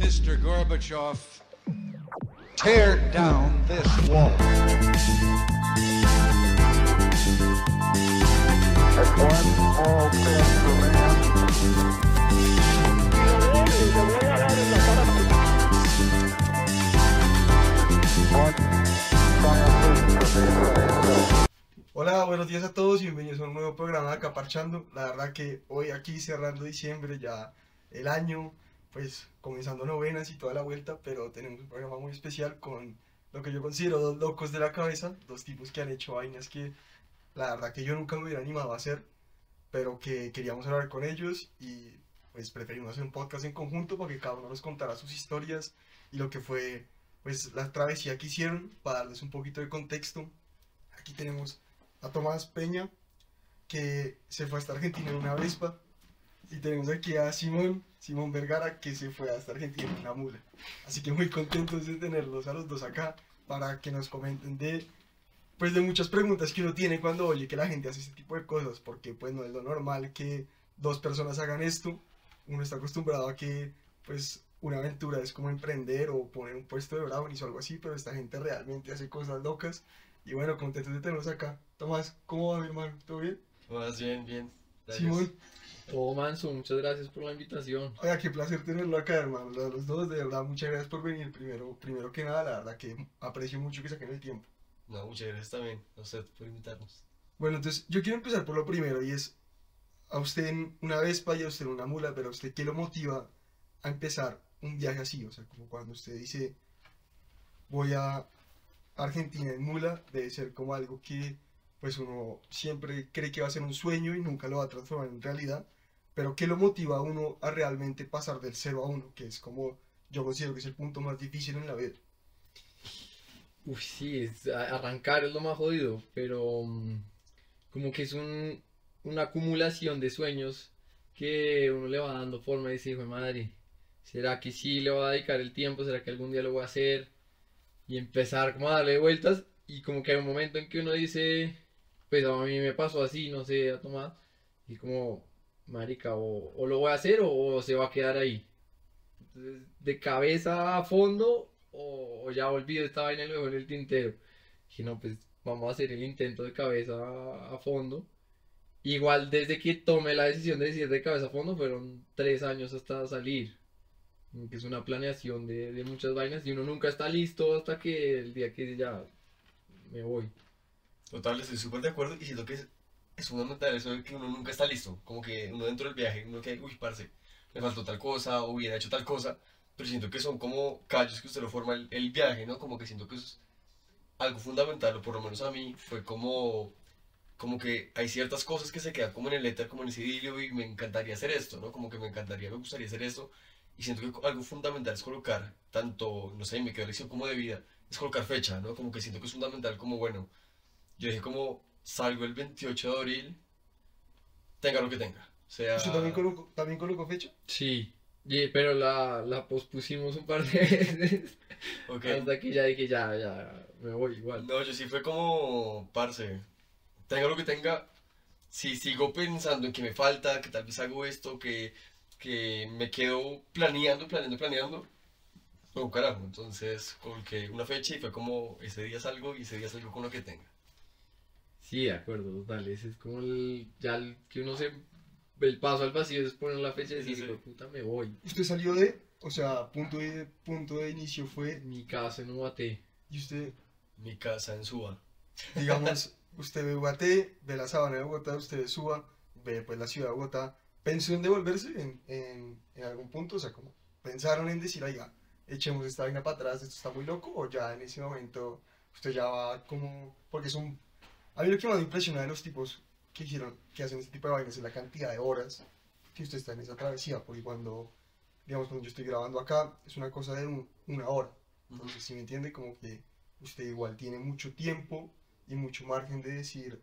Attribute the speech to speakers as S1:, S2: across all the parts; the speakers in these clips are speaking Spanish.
S1: Mr. Gorbachev, tear down this wall.
S2: Hola, buenos días a todos y bienvenidos a un nuevo programa de Acaparchando. La verdad que hoy aquí cerrando diciembre, ya el año, pues comenzando novenas y toda la vuelta, pero tenemos un programa muy especial con lo que yo considero dos locos de la cabeza, dos tipos que han hecho vainas que la verdad que yo nunca me hubiera animado a hacer, pero que queríamos hablar con ellos y pues preferimos hacer un podcast en conjunto para que cada uno nos contara sus historias y lo que fue pues la travesía que hicieron para darles un poquito de contexto. Aquí tenemos a Tomás Peña, que se fue hasta Argentina en una Vespa. Y tenemos aquí a Simón, Simón Vergara, que se fue hasta Argentina en una mula. Así que muy contentos de tenerlos a los dos acá para que nos comenten de, pues de muchas preguntas que uno tiene cuando oye que la gente hace este tipo de cosas, porque pues no es lo normal que dos personas hagan esto. Uno está acostumbrado a que pues una aventura es como emprender o poner un puesto de brownies o algo así, pero esta gente realmente hace cosas locas. Y bueno, contentos de tenerlos acá. Tomás, ¿cómo va mi hermano? ¿Todo bien?
S3: Más bien, bien. Gracias.
S2: Simón,
S4: Todo manso, muchas gracias por la invitación.
S2: oiga, qué placer tenerlo acá, hermano. Los, los dos, de verdad, muchas gracias por venir. Primero, primero que nada, la verdad que aprecio mucho que saquen el tiempo.
S3: No, muchas gracias también a usted por invitarnos.
S2: Bueno, entonces yo quiero empezar por lo primero y es a usted en una Vespa y a usted en una mula, pero a usted qué lo motiva a empezar un viaje así, o sea, como cuando usted dice voy a Argentina en mula, debe ser como algo que pues uno siempre cree que va a ser un sueño y nunca lo va a transformar en realidad, pero qué lo motiva a uno a realmente pasar del 0 a 1, que es como yo considero que es el punto más difícil en la vida.
S4: Uy, sí, es- arrancar es lo más jodido, pero mm, como que es un, una acumulación de sueños que uno le va dando forma y dice, hijo de madre, ¿será que sí le va a dedicar el tiempo? ¿Será que algún día lo voy a hacer? Y empezar como a darle vueltas y como que hay un momento en que uno dice, pues a mí me pasó así, no sé, a tomar, y como, marica, o, o lo voy a hacer o, se va a quedar ahí. Entonces, de cabeza a fondo o, ya olvido esta vaina y lo en el tintero. Dije, no, pues vamos a hacer el intento de cabeza a, a fondo. Igual desde que tomé la decisión de decir de cabeza a fondo fueron tres años hasta salir. Que es una planeación de, de muchas vainas y uno nunca está listo hasta que el día que ya me voy.
S3: Total, estoy súper de acuerdo y siento que es, es fundamental eso de que uno nunca está listo. Como que uno dentro del viaje, uno que, uy, parce, me faltó tal cosa o hubiera hecho tal cosa. Pero siento que son como callos que usted lo forma el, el viaje, ¿no? Como que siento que es algo fundamental, o por lo menos a mí, fue como, como que hay ciertas cosas que se quedan como en el éter, como en ese idilio, y me encantaría hacer esto, ¿no? Como que me encantaría, me gustaría hacer esto. Y siento que algo fundamental es colocar, tanto, no sé, me quedó lección como de vida, es colocar fecha, ¿no? Como que siento que es fundamental, como bueno, yo dije como salgo el 28 de abril, tenga lo que tenga. O sea,
S2: ¿Usted también colocó, también colocó fecha?
S4: Sí, y- pero la, la pospusimos un par de veces
S3: ok.
S4: hasta que ya dije ya, ya, me voy igual.
S3: No, yo sí fue como, parce, tenga lo que tenga, si sigo pensando en que me falta, que tal vez hago esto, que, que me quedo planeando, planeando, planeando, no, carajo, entonces coloqué una fecha y fue como, ese día salgo y ese día salgo con lo que tenga.
S4: Sí, de acuerdo, total. Ese es como el, ya el que uno se, el paso al vacío es poner la fecha y decir,
S3: sí.
S4: "Hijo de puta, me voy.
S2: Usted salió de, o sea, punto de, punto de inicio fue,
S4: mi casa en Ubaté.
S2: y usted
S3: Mi casa en Suba.
S2: digamos, usted ve Guaté, ve la sabana de Bogotá, usted suba, ve pues la ciudad de Bogotá, ¿pensó en devolverse en, en, en algún punto? O sea, como pensaron en decir, oiga, echemos esta vaina para atrás, esto está muy loco, o ya en ese momento usted ya va como, porque es un, a mí lo que más me impresiona de los tipos que hicieron, que hacen este tipo de vainas es la cantidad de horas que usted está en esa travesía, porque cuando, digamos, cuando yo estoy grabando acá, es una cosa de un- una hora, entonces, si me entiende, como que usted igual tiene mucho tiempo y mucho margen de decir,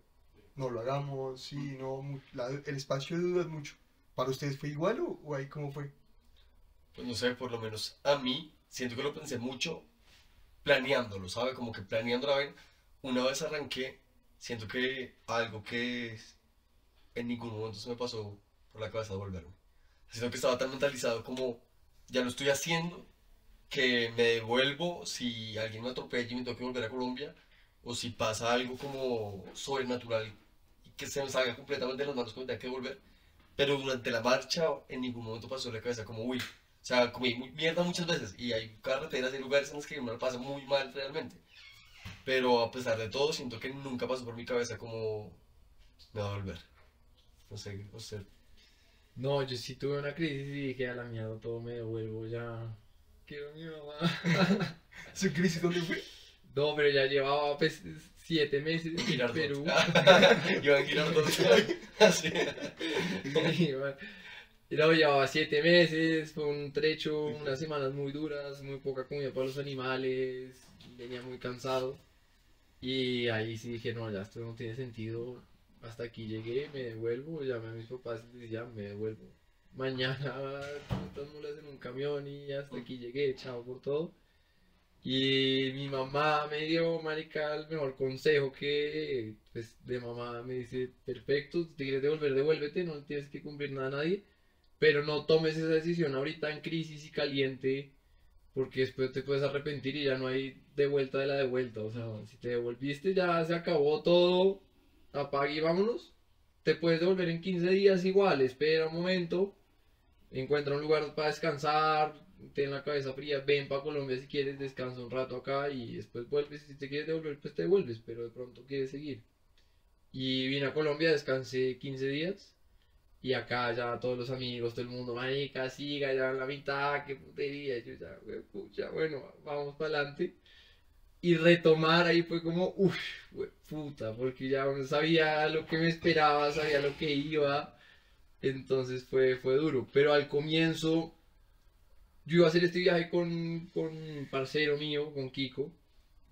S2: no lo hagamos, sí, no, la- el espacio de duda es mucho. ¿Para ustedes fue igual o, o ahí cómo fue?
S3: Pues no sé, por lo menos a mí, siento que lo pensé mucho planeándolo, ¿sabe? Como que planeando la vaina. Una vez arranqué, siento que algo que en ningún momento se me pasó por la cabeza de volverme. Siento que estaba tan mentalizado como ya lo estoy haciendo, que me devuelvo si alguien me atropella y me tengo que volver a Colombia, o si pasa algo como sobrenatural y que se me salga completamente de las manos que me tenga que volver. Pero durante la marcha en ningún momento pasó la cabeza como, uy, o sea, comí mierda muchas veces y hay carreteras y lugares en los que uno la pasa muy mal realmente. Pero a pesar de todo, siento que nunca pasó por mi cabeza como me va a volver. No sé, usted.
S4: No, yo sí tuve una crisis y dije a la mierda, todo me devuelvo ya. Quiero a mi mamá.
S2: ¿Su crisis dónde fue?
S4: No, pero ya llevaba pues siete meses en
S3: Girardot.
S4: Perú.
S3: Iván Girardot. Así.
S4: Y luego llevaba siete meses, fue un trecho, unas semanas muy duras, muy poca comida para los animales, venía muy cansado. Y ahí sí dije, no, ya esto no tiene sentido, hasta aquí llegué, me devuelvo, llamé a mis papás y les ya, me devuelvo. Mañana estas mulas en un camión y hasta aquí llegué, chao por todo. Y mi mamá me dio, marica, el mejor consejo que, pues, de mamá me dice, perfecto, si te quieres devolver, devuélvete, no tienes que cumplir nada a nadie, pero no tomes esa decisión ahorita en crisis y caliente, porque después te puedes arrepentir y ya no hay de vuelta de la de vuelta, o sea, si te devolviste ya se acabó todo, apague y vámonos, te puedes devolver en 15 días igual, espera un momento, encuentra un lugar para descansar, ten la cabeza fría, ven para Colombia si quieres, descansa un rato acá y después vuelves. Si te quieres devolver, pues te devuelves, pero de pronto quieres seguir. Y vine a Colombia, descansé 15 días y acá ya todos los amigos, todo el mundo, marica, siga ya la mitad, qué putería. Yo ya, "Hue pucha, bueno, vamos para adelante. Y retomar ahí fue como, uff, puta, porque ya sabía lo que me esperaba, sabía lo que iba. Entonces fue, fue duro. Pero al comienzo yo iba a hacer este viaje con, con un parcero mío, con Kiko.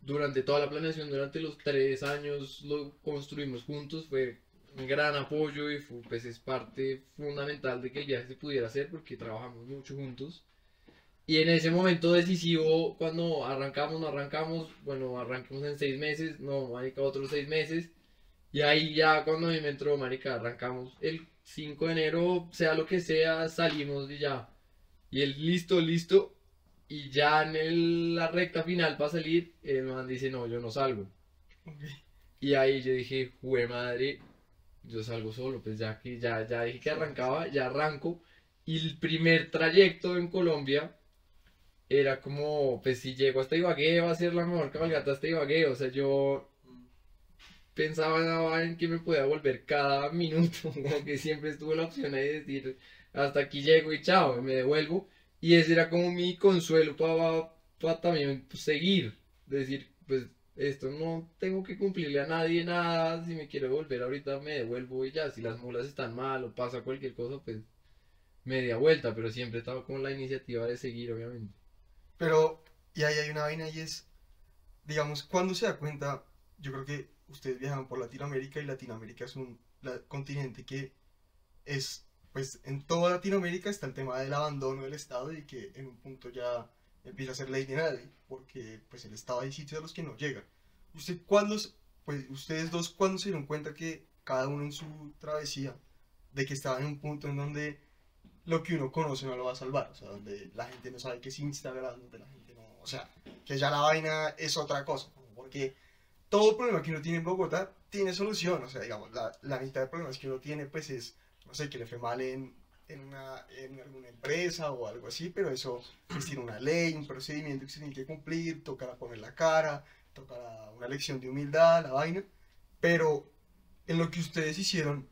S4: Durante toda la planeación, durante los tres años lo construimos juntos. Fue gran apoyo y fue, pues es parte fundamental de que el viaje se pudiera hacer porque trabajamos mucho juntos. Y en ese momento decisivo, cuando arrancamos, no arrancamos, bueno, arranquemos en seis meses, no, marica, otros seis meses. Y ahí ya cuando a mí me entró, marica, arrancamos el 5 de enero, sea lo que sea, salimos y ya. Y él, listo, listo. Y ya en el- la recta final para salir, el man dice, no, yo no salgo. Y ahí yo dije, jue madre, yo salgo solo, pues ya que ya, ya dije que arrancaba, ya arranco. Y el primer trayecto en Colombia era como, pues si llego hasta Ibagué va a ser la mejor cabalgata hasta Ibagué. O sea, yo pensaba en que me podía volver cada minuto, como que siempre estuvo la opción ahí de decir, hasta aquí llego y chao, me devuelvo. Y ese era como mi consuelo para también pues, seguir, decir, pues esto no tengo que cumplirle a nadie nada, si me quiero volver ahorita me devuelvo y ya, si las mulas están mal o pasa cualquier cosa, pues media vuelta, pero siempre estaba con la iniciativa de seguir, obviamente.
S2: Pero, y ahí hay una vaina y es, digamos, cuando se da cuenta, yo creo que ustedes viajan por Latinoamérica y Latinoamérica es un la- continente que es, pues en toda Latinoamérica está el tema del abandono del Estado y que en un punto ya empieza a ser ley de nadie, porque pues el Estado hay sitios a los que no llega. ¿Usted cuándo, pues ustedes dos, cuándo se dieron cuenta que cada uno en su travesía, de que estaban en un punto en donde lo que uno conoce no lo va a salvar, o sea, donde la gente no sabe qué es Instagram, donde la gente no, o sea, que ya la vaina es otra cosa, como porque todo problema que uno tiene en Bogotá tiene solución, o sea, digamos, la, la mitad de problemas que uno tiene, pues es, no sé, que le fue mal en, en, una, en alguna empresa o algo así, pero eso pues, tiene una ley, un procedimiento que se tiene que cumplir, tocará poner la cara, tocará una lección de humildad, la vaina, pero en lo que ustedes hicieron,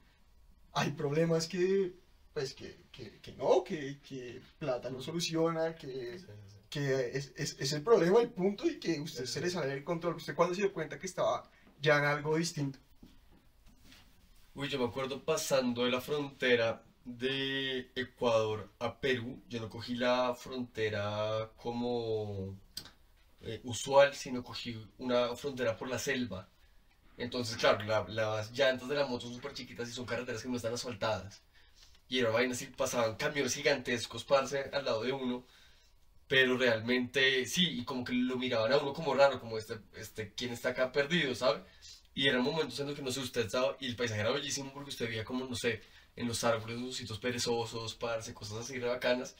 S2: hay problemas que, pues, que, que, que no, que, que plata no soluciona, que, que es, es, es el problema, el punto, y que usted se le sale del control. ¿Usted cuando se dio cuenta que estaba ya en algo distinto?
S3: Uy, yo me acuerdo pasando de la frontera de Ecuador a Perú. Yo no cogí la frontera como eh, usual, sino cogí una frontera por la selva. Entonces, claro, la- las llantas de la moto son súper chiquitas y son carreteras que no están asfaltadas. Y era vaina así, pasaban camiones gigantescos, parce, al lado de uno. Pero realmente, sí, y como que lo miraban a uno como raro, como este, este, ¿quién está acá perdido, sabe? Y eran momentos en los que no sé, usted estaba, y el paisaje era bellísimo porque usted veía como, no sé, en los árboles, unos sitios perezosos, parce, cosas así re bacanas.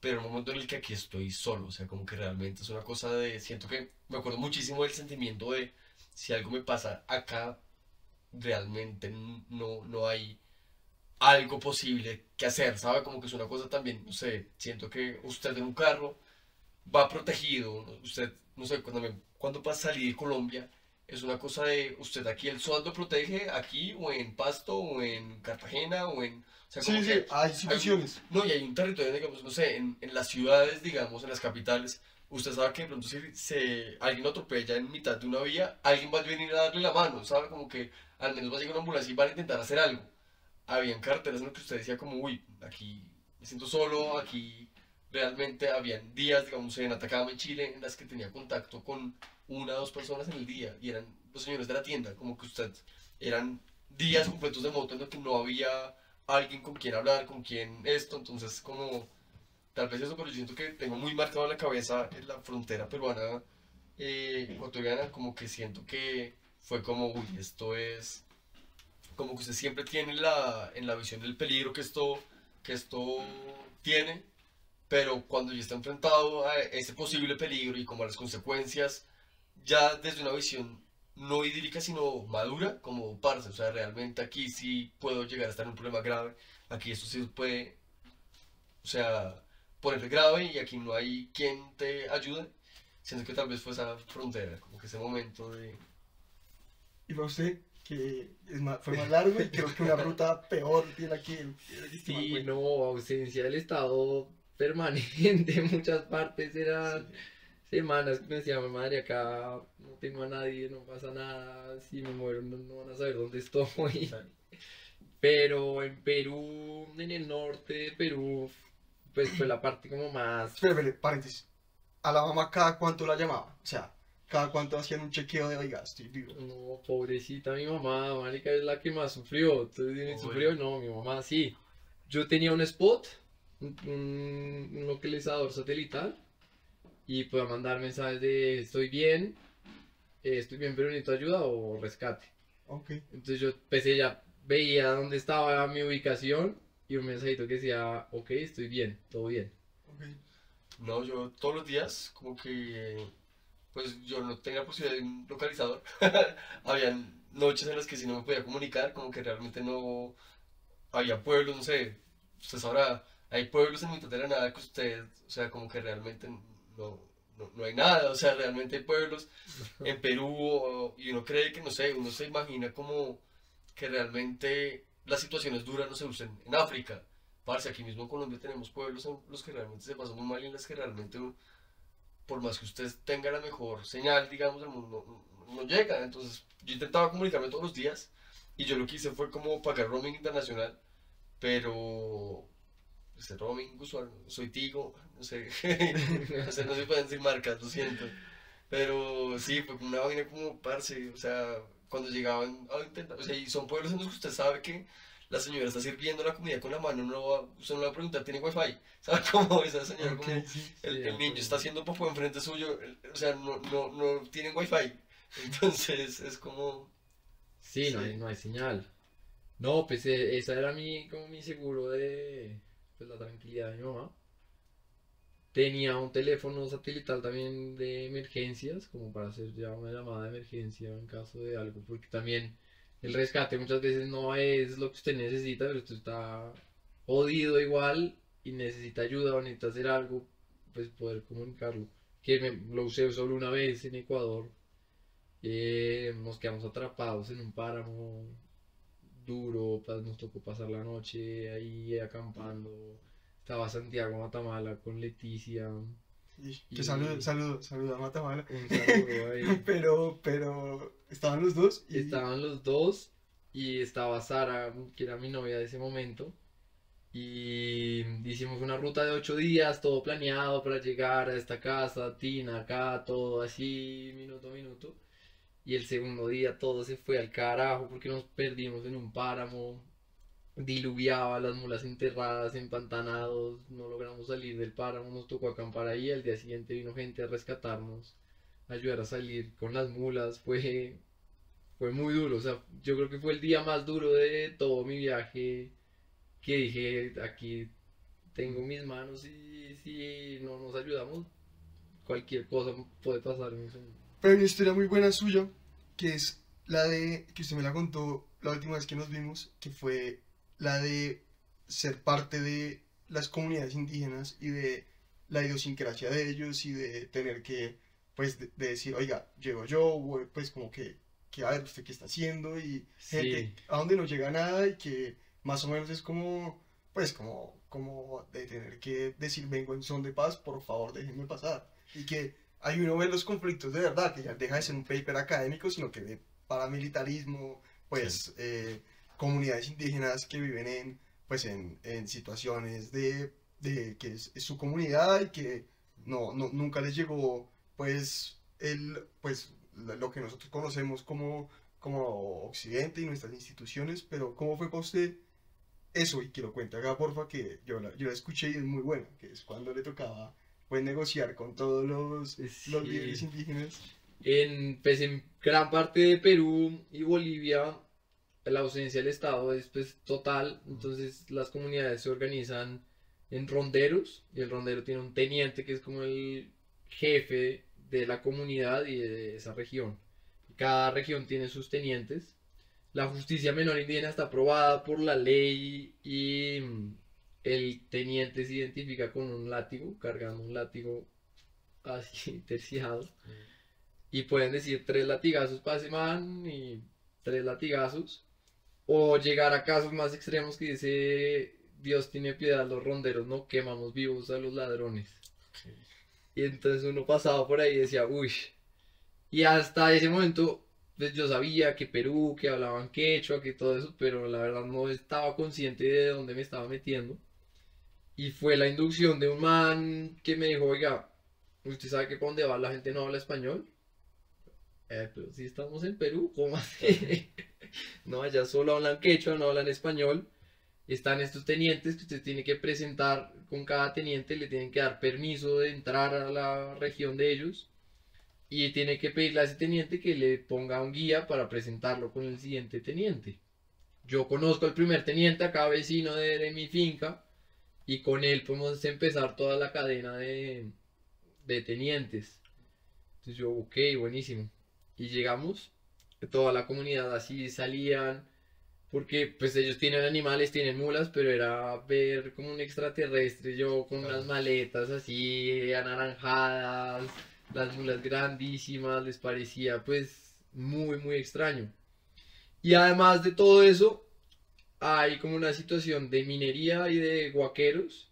S3: pero en un momento en el que aquí estoy solo, o sea, como que realmente es una cosa de, siento que me acuerdo muchísimo del sentimiento de si algo me pasa acá, realmente no, no hay algo posible que hacer, ¿sabe? Como que es una cosa también, no sé, siento que usted en un carro va protegido, usted, no sé, cuando, me- cuando pasa a salir de Colombia, es una cosa de usted aquí el sol lo protege, aquí o en Pasto o en Cartagena o en... O sea, como
S2: Sí, sí, hay instituciones.
S3: no, y hay un territorio, digamos, no sé, en, en las ciudades, digamos, en las capitales, usted sabe que de pronto si se, alguien atropella en mitad de una vía, alguien va a venir a darle la mano, ¿sabe? Como que al menos va a llegar una ambulancia y van a intentar hacer algo. Habían carteles en los que usted decía como, uy, aquí me siento solo, aquí realmente habían días, digamos, en Atacama, en Chile, en las que tenía contacto con una o dos personas en el día, y eran los señores de la tienda, como que usted, eran días completos de moto en los que no había alguien con quien hablar, con quien esto, entonces como tal vez eso, pero yo siento que tengo muy marcado en la cabeza en la frontera peruana eh, como que siento que fue como, uy, esto es como que usted siempre tiene la, en la visión del peligro que esto, que esto tiene, pero cuando ya está enfrentado a ese posible peligro y como a las consecuencias, ya desde una visión no idílica, sino madura, como parce, o sea, realmente aquí sí puedo llegar a estar en un problema grave, aquí esto sí puede, o sea, ponerse grave y aquí no hay quien te ayude, siento que tal vez fue esa frontera, como que ese momento de...
S2: Y para usted, que es más, fue más largo y creo que una ruta peor tiene aquí.
S4: Sí, no, ausencia del Estado permanente en muchas partes, semanas que me decía mi madre acá no tengo a nadie, no pasa nada, si me muero no, no van a saber dónde estoy. Pero en Perú, en el norte de Perú, pues fue la parte como más...
S2: Espera, espera, paréntesis. A la mamá cada cuánto la llamaba. O sea, cada cuánto hacían un chequeo de, oiga, estoy vivo.
S4: No, pobrecita mi mamá, marica es la que más sufrió. Entonces, ¿quién
S3: Uy.
S4: sufrió? No, mi mamá sí. Yo tenía un spot, un localizador satelital, y podía mandar mensajes de estoy bien, eh, estoy bien, pero necesito ayuda o rescate.
S2: Ok.
S4: Entonces yo empecé ya, veía dónde estaba mi ubicación y un mensajito que decía, ok, estoy bien, todo bien.
S3: No, yo todos los días, como que, pues yo no tenía posibilidad de un localizador. Habían noches en las que si no me podía comunicar, como que realmente no había pueblos, no sé, usted sabrá, hay pueblos en mitad de la nada que usted, o sea, como que realmente no, no, no hay nada, o sea, realmente hay pueblos en Perú y uno cree que, no sé, uno se imagina como que realmente la situación es dura, no sé, usted en, África. Parce, aquí mismo en Colombia tenemos pueblos en los que realmente se pasan muy mal y en los que realmente, por más que usted tenga la mejor señal, digamos, el mundo no, no llega. Entonces, yo intentaba comunicarme todos los días y yo lo que hice fue como pagar roaming internacional, pero ese roaming usual, soy Tigo, no sé, no sé, no se pueden decir marcas, lo siento. Pero sí, fue una vaina como parce, o sea, cuando llegaban a intentar, o sea, y son pueblos en los que usted sabe que la señora está sirviendo la comida con la mano, no va, usted no le va a preguntar, ¿tiene wifi? ¿Sabe cómo esa señora?
S2: Ok,
S3: como
S2: sí.
S3: el,
S4: Sí,
S3: el niño
S4: pues.
S3: está haciendo popó enfrente suyo, o sea, no, no, no tienen wifi. Entonces es como,
S4: Sí, no
S3: Sí.
S4: hay, no hay señal. No, pues eh, esa era mi, como mi seguro de pues, la tranquilidad de mi mamá. Tenía un teléfono satelital también de emergencias, como para hacer ya una llamada de emergencia en caso de algo, porque también el rescate muchas veces no es lo que usted necesita, pero usted está jodido igual y necesita ayuda o necesita hacer algo, pues poder comunicarlo. Que me, lo usé solo una vez en Ecuador. Eh, nos quedamos atrapados en un páramo duro, nos tocó pasar la noche ahí acampando. Estaba Santiago Matamala con Leticia. Un
S2: Y-
S4: Y-
S2: Que saludo, saludo, saludo a Matamala.
S4: saludo ahí.
S2: Pero, pero, estaban los dos y
S4: Estaban los dos y estaba Sara, que era mi novia de ese momento. Y hicimos una ruta de ocho días, todo planeado para llegar a esta casa, Tina, acá, todo así, minuto a minuto. Y el segundo día todo se fue al carajo porque nos perdimos en un páramo, diluviaba, las mulas enterradas, empantanados, no logramos salir del páramo, nos tocó acampar ahí. Al día siguiente vino gente a rescatarnos, ayudar a salir con las mulas. Fue, fue muy duro, o sea, yo creo que fue el día más duro de todo mi viaje que dije aquí tengo mis manos y si no nos ayudamos, cualquier cosa puede pasar en ese.
S2: Pero hay una historia muy buena suya, que es la de, que usted me la contó la última vez que nos vimos, que fue la de ser parte de las comunidades indígenas y de la idiosincrasia de ellos y de tener que, pues, de, de decir, oiga, llego yo, pues como que, que a ver, usted qué está haciendo y gente a donde no llega nada y que más o menos es como, pues, como, como de tener que decir, vengo en son de paz, por favor, déjenme pasar. Y que ahí uno ve los conflictos de verdad, que ya deja de ser un paper académico, sino que de paramilitarismo, pues, eh, comunidades indígenas que viven en, pues, en, en situaciones de, de que es, es su comunidad y que no, no, nunca les llegó, pues, el, pues, lo lo que nosotros conocemos como, como Occidente y nuestras instituciones, pero ¿cómo fue para usted eso? Y que lo cuente acá, porfa, que yo la, yo la escuché y es muy buena, que es cuando le tocaba, pues, negociar con todos los, los
S4: Sí.
S2: líderes indígenas.
S4: En, pues en gran parte de Perú y Bolivia la ausencia del Estado es pues total, entonces las comunidades se organizan en ronderos y el rondero tiene un teniente que es como el jefe de la comunidad y de esa región. Cada región tiene sus tenientes. La justicia menor indígena está aprobada por la ley y mm, el teniente se identifica con un látigo, cargando un látigo así terciado. Y pueden decir tres latigazos para ese man y tres latigazos. O llegar a casos más extremos que dice Dios tiene piedad, los ronderos no quemamos vivos a los ladrones. Y entonces uno pasaba por ahí y decía, uy. Y hasta ese momento, pues yo sabía que Perú, que hablaban quechua, que todo eso, pero la verdad no estaba consciente de dónde me estaba metiendo. Y fue la inducción de un man que me dijo, oiga, ¿usted sabe que para donde va la gente no habla español? Eh, pero si estamos en Perú, ¿cómo así? no, allá solo hablan quechua, no hablan español. Están estos tenientes que usted tiene que presentar con cada teniente, le tienen que dar permiso de entrar a la región de ellos y tiene que pedirle a ese teniente que le ponga un guía para presentarlo con el siguiente teniente. Yo conozco al primer teniente acá vecino de, de mi finca y con él podemos empezar toda la cadena de, de tenientes. Entonces yo, ok, buenísimo. Y llegamos, toda la comunidad así salían, porque pues ellos tienen animales, tienen mulas, pero era ver como un extraterrestre, yo con unas maletas así anaranjadas, las mulas grandísimas, les parecía pues muy, muy extraño. Y además de todo eso, hay como una situación de minería y de guaqueros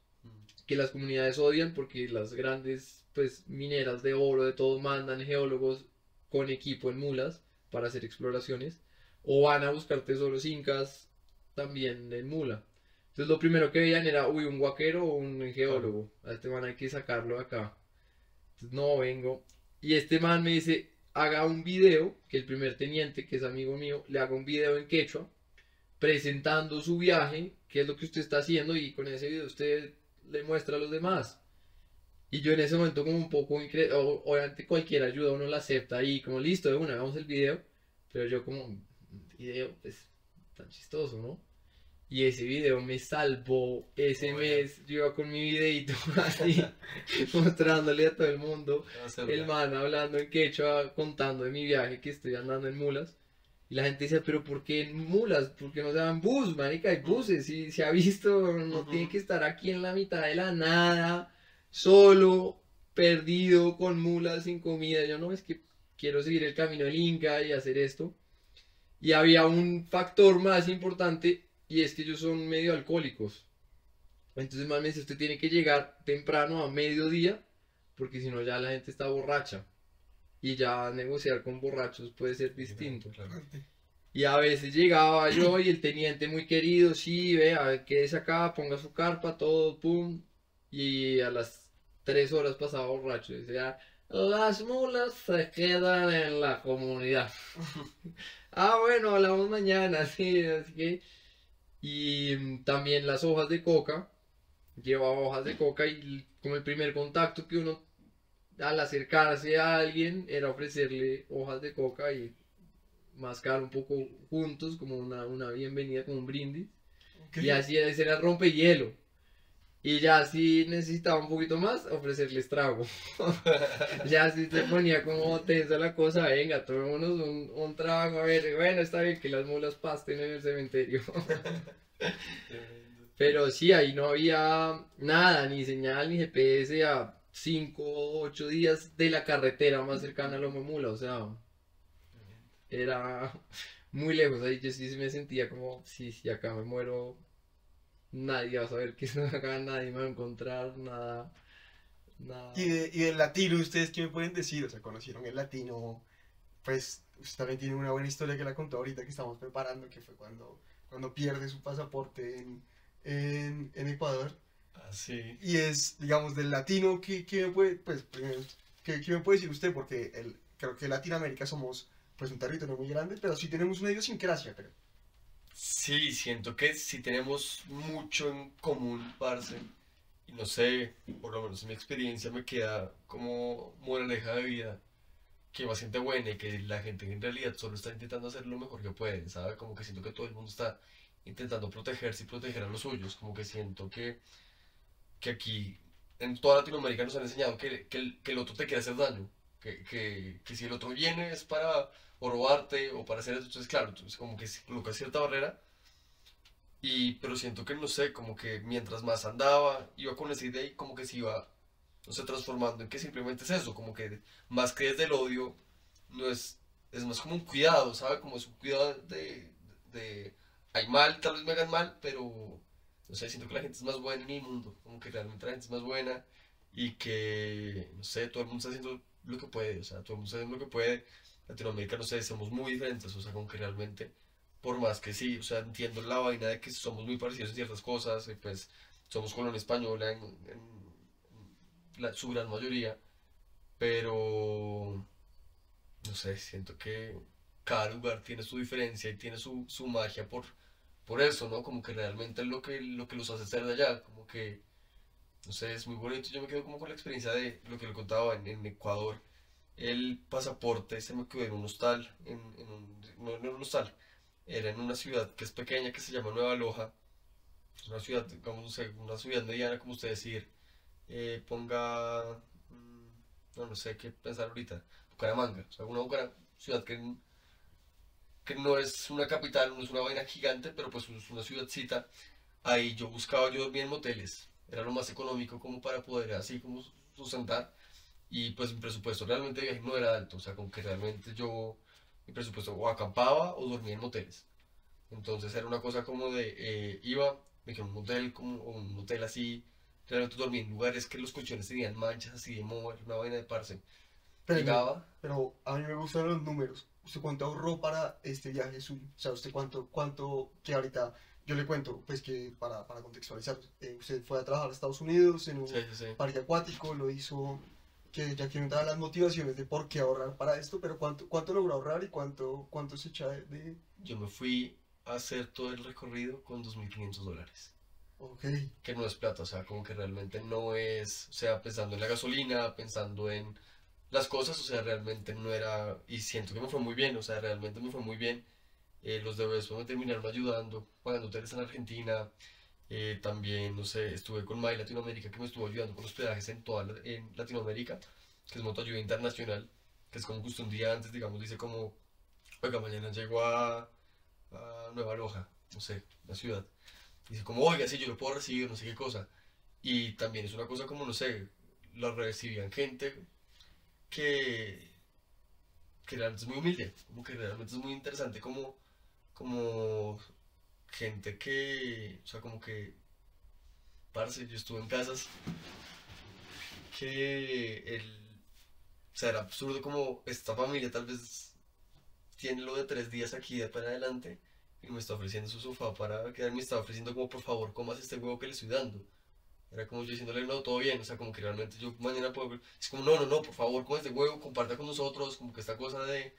S4: que las comunidades odian porque las grandes pues mineras de oro de todo mandan geólogos con equipo en mulas para hacer exploraciones o van a buscar tesoros incas también en mula. Entonces lo primero que veían era, uy, un guaquero o un geólogo. A este man hay que sacarlo de acá. Entonces no vengo. Y este man me dice, haga un video, que el primer teniente, que es amigo mío, le haga un video en quechua, presentando su viaje, qué es lo que usted está haciendo, y con ese video usted le muestra a los demás. Y yo en ese momento como un poco incre- o- obviamente cualquier ayuda uno la acepta y como listo, de una, hagamos el video. Pero yo como, "Un video, pues, tan chistoso, ¿no? Y ese video me salvó ese
S3: Oye.
S4: mes. Yo iba con mi videito así, mostrándole a todo el mundo. El man hablando en quechua, contando de mi viaje que estoy andando en mulas. Y la gente dice, pero ¿por qué en mulas? ¿Por qué no se llaman bus, marica? Hay buses, y se ha visto, no tiene que estar aquí en la mitad de la nada, solo, perdido, con mulas, sin comida. Yo no, es que quiero seguir el camino del Inca y hacer esto. Y había un factor más importante, y es que ellos son medio alcohólicos. Entonces, man, me dice, usted tiene que llegar temprano a mediodía, porque si no ya la gente está borracha. Y ya negociar con borrachos puede ser distinto. Y a veces llegaba yo y el teniente muy querido, sí, vea, quédese acá, ponga su carpa, todo, pum. Y a las tres horas pasaba borracho. Decía, las mulas se quedan en la comunidad. ah, bueno, hablamos mañana, sí, así que. Y también las hojas de coca. Llevaba hojas de coca y como el primer contacto que uno al acercarse a alguien era ofrecerle hojas de coca y mascar un poco juntos como una, una bienvenida, como un brindis.
S2: Ok.
S4: Y así ese era el rompehielo. Y ya si necesitaba un poquito más, ofrecerles trago. ya si se ponía como tensa la cosa, venga, tomémonos un, un trago, a ver, bueno, está bien que las mulas pasten en el cementerio. Pero sí, ahí no había nada, ni señal, ni GPS a 5 o 8 días de la carretera más cercana a Loma Mula, o sea, era muy lejos. Ahí yo sí me sentía como, sí, sí, acá me muero, nadie va a saber que estoy acá, nadie me va a encontrar, nada, nada.
S2: Y, de, del latino, ¿ustedes qué me pueden decir? O sea, conocieron el latino, pues también tiene una buena historia que la contó ahorita que estamos preparando, que fue cuando, cuando pierde su pasaporte en, en Ecuador.
S3: Sí.
S2: Y es, digamos, del latino, ¿qué, qué me puede, pues, ¿qué, qué me puede decir usted? Porque el, creo que Latinoamérica somos, pues, un territorio muy grande, pero sí tenemos una idiosincrasia, pero...
S3: Sí, siento que sí tenemos mucho en común, parce. Y no sé, por lo menos en mi experiencia me queda como moraleja de vida que bastante buena y que la gente en realidad solo está intentando hacer lo mejor que puede, ¿sabes? Como que siento que todo el mundo está intentando protegerse y proteger a los suyos. Como que siento que, que aquí en toda Latinoamérica nos han enseñado que, el, otro te quiere hacer daño. Que, si el otro viene es para robarte o para hacer eso. Entonces, claro, entonces como que se coloca cierta barrera. Y, pero siento que, no sé, como que mientras más andaba, iba con esa idea y como que se iba, no sé, transformando en que simplemente es eso, como que más que desde el odio, no es, es más como un cuidado, ¿sabe? Como es un cuidado de, de, hay mal, tal vez me hagan mal, pero, no sé, siento que la gente es más buena en mi mundo, como que realmente la gente es más buena y que, no sé, todo el mundo está haciendo lo que puede, o sea, todo el mundo está haciendo lo que puede. Latinoamérica, no sé, somos muy diferentes, o sea, como que realmente por más que sí, o sea, entiendo la vaina de que somos muy parecidos en ciertas cosas, y pues somos colonia española en, en- la, su gran mayoría, pero no sé, siento que cada lugar tiene su diferencia y tiene su, su magia por, por eso, ¿no? Como que realmente es lo que, lo que los hace ser de allá, como que, no sé, es muy bonito. Yo me quedo como con la experiencia de lo que le contaba en, Ecuador. El pasaporte se me quedó en un hostal, en, un, no, en un hostal, era en una ciudad que es pequeña, que se llama Nueva Loja. Es una ciudad, digamos, no sé, una ciudad mediana, como usted decir. Eh, ponga, mm, no, no sé qué pensar ahorita. Bucaramanga, o sea, una ciudad que, que no es una capital, no es una vaina gigante, pero pues es una ciudadcita. Ahí yo buscaba, yo dormía en moteles. Era lo más económico como para poder así como sustentar. Y pues mi presupuesto realmente de viaje no era alto, o sea, como que realmente yo mi presupuesto o acampaba o dormía en moteles. Entonces era una cosa como de, eh, iba, me quedé en un motel, como, un hotel así, realmente dormía en lugares que los colchones tenían manchas así de moho, era una vaina de parce.
S2: Pero,
S3: Llegaba,
S2: pero a mí me gustan los números. ¿Usted cuánto ahorró para este viaje suyo? O sea, ¿usted cuánto, cuánto, que ahorita, yo le cuento, pues que para, para contextualizar, eh, usted fue a trabajar a Estados Unidos en un
S3: sí, sí, sí.
S2: parque acuático, lo hizo, que ya quiero entrar a las motivaciones de por qué ahorrar para esto, pero cuánto, cuánto logró ahorrar y cuánto, cuánto se echa de, de-
S3: Yo me fui a hacer todo el recorrido con 2.500 dólares.
S2: ok,
S3: que no es plata, o sea, como que realmente no es, o sea, pensando en la gasolina, pensando en las cosas, o sea, realmente no era, y siento que me fue muy bien, o sea, realmente me fue muy bien. Eh, los de me terminaron ayudando, pagando hoteles en Argentina, eh, también, no sé, estuve con My Latinoamérica que me estuvo ayudando con hospedajes en toda en Latinoamérica, que es Motoayuda Internacional, que es como justo un día antes, digamos, dice como, oiga, mañana llego a, a Nueva Loja, no sé, la ciudad. Dice como, oiga, sí, yo lo puedo recibir, no sé qué cosa. Y también es una cosa como, no sé, la recibían gente que, que realmente es muy humilde, como que realmente es muy interesante, como, como gente que, o sea, como que, parce, yo estuve en casas que el, o sea, era absurdo como esta familia tal vez tiene lo de tres días aquí de para adelante y me está ofreciendo su sofá para quedarme, me está ofreciendo como por favor comas este huevo que le estoy dando. Era como yo diciéndole, no, todo bien, o sea, como que realmente yo mañana puedo... Es como, no, no, no, por favor, coma este huevo, comparta con nosotros, como que esta cosa de...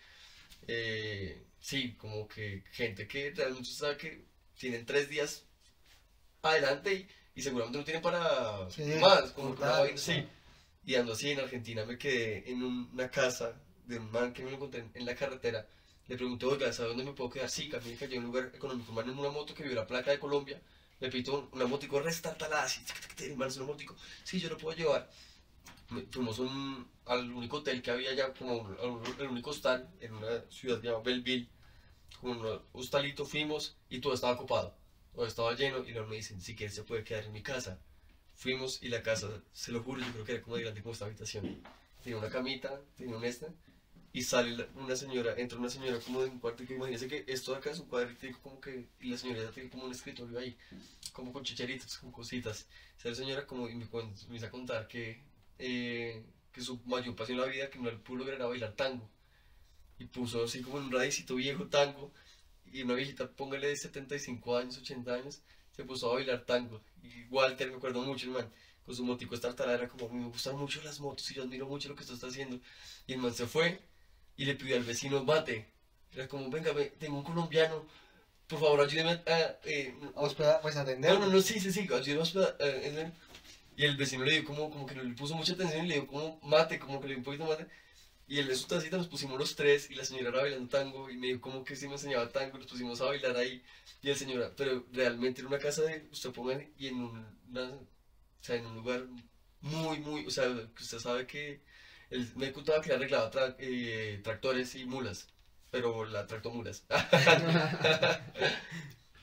S3: eh, sí, como que gente que realmente sabe que tienen tres días adelante y, y seguramente no tienen para
S2: Sí,
S3: más, como que una así. Y ando así en Argentina me quedé en un- una casa de un man que me lo encontré en, en la carretera. Le pregunté, oiga, ¿sabe dónde me puedo quedar? Sí, camine que hay un lugar económico. Man en una moto que vio la placa de Colombia. Me pitó una motico restartalada, así, el man es motico, sí, yo lo puedo llevar. Fuimos un, al único hotel que había allá, como el único hostal en una ciudad llamada Belleville, como un hostalito fuimos y todo estaba ocupado, todo estaba lleno y luego me dicen, si quieres se puede quedar en mi casa. Fuimos y la casa, se lo juro, yo creo que era como de grande como esta habitación. Tenía una camita, tenía un esta, y sale una señora, entra una señora como de un cuarto que imagínense que esto de acá es un cuadrito como que, y la señora ya tiene como un escritorio ahí, como con chicharitos, con cositas. Sale la señora como y me, empieza a contar que, eh, que su mayor pasión en la vida, que no le pudo lograr era bailar tango. Y puso así como un radicito viejo tango, y una viejita, póngale de 75 años, 80 años, se puso a bailar tango. Y Walter, me acuerdo mucho, el man, con su motico estartalada, era como, me gustan mucho las motos y yo admiro mucho lo que tú estás haciendo. Y el man se fue y le pidió al vecino mate. Era como, venga, ve, tengo un colombiano, por favor, ayúdeme a... eh,
S2: A hospedar, pues atender.
S3: no, no, no, sí, sí, sí, ayúdeme a hospedar, eh, Y el vecino le dio como, como que no le puso mucha atención y le dio como mate, como que le dio un poquito mate. Y en su tacita nos pusimos los tres y la señora era bailando tango y me dijo como que sí me enseñaba tango nos pusimos a bailar ahí. Y el señor, pero realmente era una casa de, usted ponga y en un, una- o sea, en un lugar muy, muy, o sea, que usted sabe que él me contaba que le arreglaba tra- eh, tractores y mulas, pero la tractó mulas.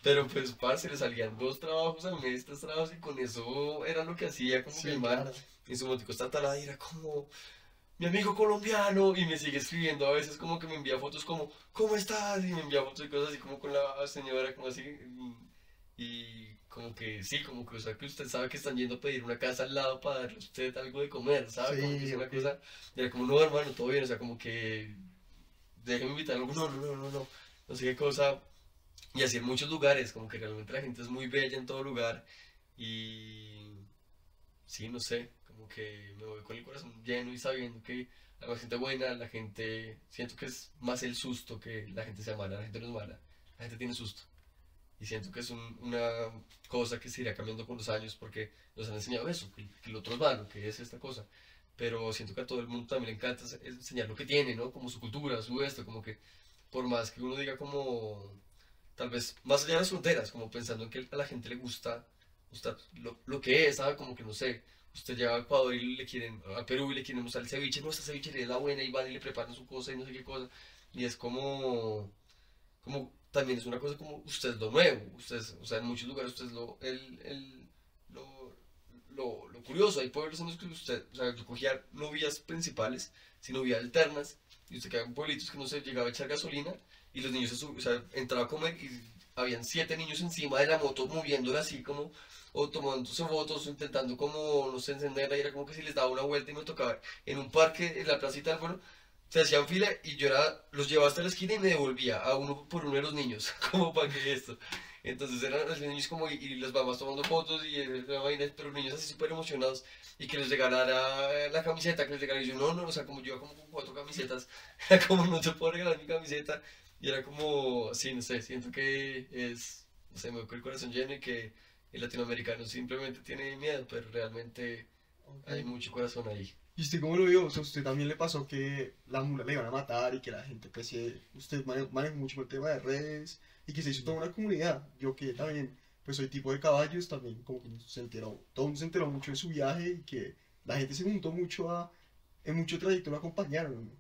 S3: Pero pues, parce, le salían dos trabajos al mes, tres trabajos, y con eso era lo que hacía, como
S2: Sí,
S3: que el
S2: claro.
S3: en su motico está talada y era como, mi amigo colombiano, y me sigue escribiendo a veces como que me envía fotos como, ¿cómo estás? Y me envía fotos y cosas así como con la señora, como así, y, y como que sí, como que, o sea, que usted sabe que están yendo a pedir una casa al lado para darle a usted algo de comer, ¿sabe? como que
S2: Sí,
S3: es una cosa, era como, no, hermano, todo bien, o sea, como que, déjeme invitarlo, no, no, no, no, no, no sé qué cosa, y así en muchos lugares, como que realmente la gente es muy bella en todo lugar y sí, no sé, como que me voy con el corazón lleno y sabiendo que la gente buena, la gente, siento que es más el susto que la gente sea mala, la gente no es mala, la gente tiene susto. Y siento que es un- una cosa que se irá cambiando con los años porque nos han enseñado eso, que, que el otro es malo, que es esta cosa. Pero siento que a todo el mundo también le encanta enseñar lo que tiene, ¿no? Como su cultura, su esto, como que por más que uno diga como tal vez más allá de las fronteras, como pensando en que a la gente le gusta, gusta lo, lo que es, ¿sabe? Como que no sé, usted llega a Ecuador y le quieren, a Perú y le quieren mostrar el ceviche, no, esta cevichería es la buena y van y le preparan su cosa y no sé qué cosa, y es como, como, también es una cosa como, usted lo nuevo, usted o sea, en muchos lugares usted lo, el, el, lo, lo, lo curioso, hay pueblos en los que usted, o sea, cogía no vías principales, sino vías alternas, y usted quedaba en pueblitos que no se llegaba a echar gasolina, y los niños se sub- o sea, entraba a comer y habían siete niños encima de la moto moviéndola así como, o tomándose fotos, o intentando como, no sé, encenderla, y era como que si les daba una vuelta y me tocaba en un parque, en la placita del pueblo, se hacían fila y yo era, los llevaba hasta la esquina y me devolvía a uno por uno de los niños, como para que esto. Entonces eran los niños como, y, y las mamás tomando fotos y eh, la vaina, pero los niños así súper emocionados y que les regalara la camiseta, que les regalara, y yo no, no, o sea, como yo iba como con cuatro camisetas, era como no te puedo regalar mi camiseta, y era como, sí, no sé, siento que es, no sé, me con el corazón lleno y que el latinoamericano simplemente tiene miedo, pero realmente hay mucho corazón ahí.
S2: ¿Y usted cómo lo vio? O sea, ¿usted también le pasó que la mula le iban a matar y que la gente, pues, sí, usted mane- maneja mucho el tema de redes y que se hizo toda una comunidad? Yo que también, pues, soy tipo de caballos, también como que se enteró, todo el mundo se enteró mucho de su viaje y que la gente se juntó mucho a, en mucho trayecto lo acompañaron.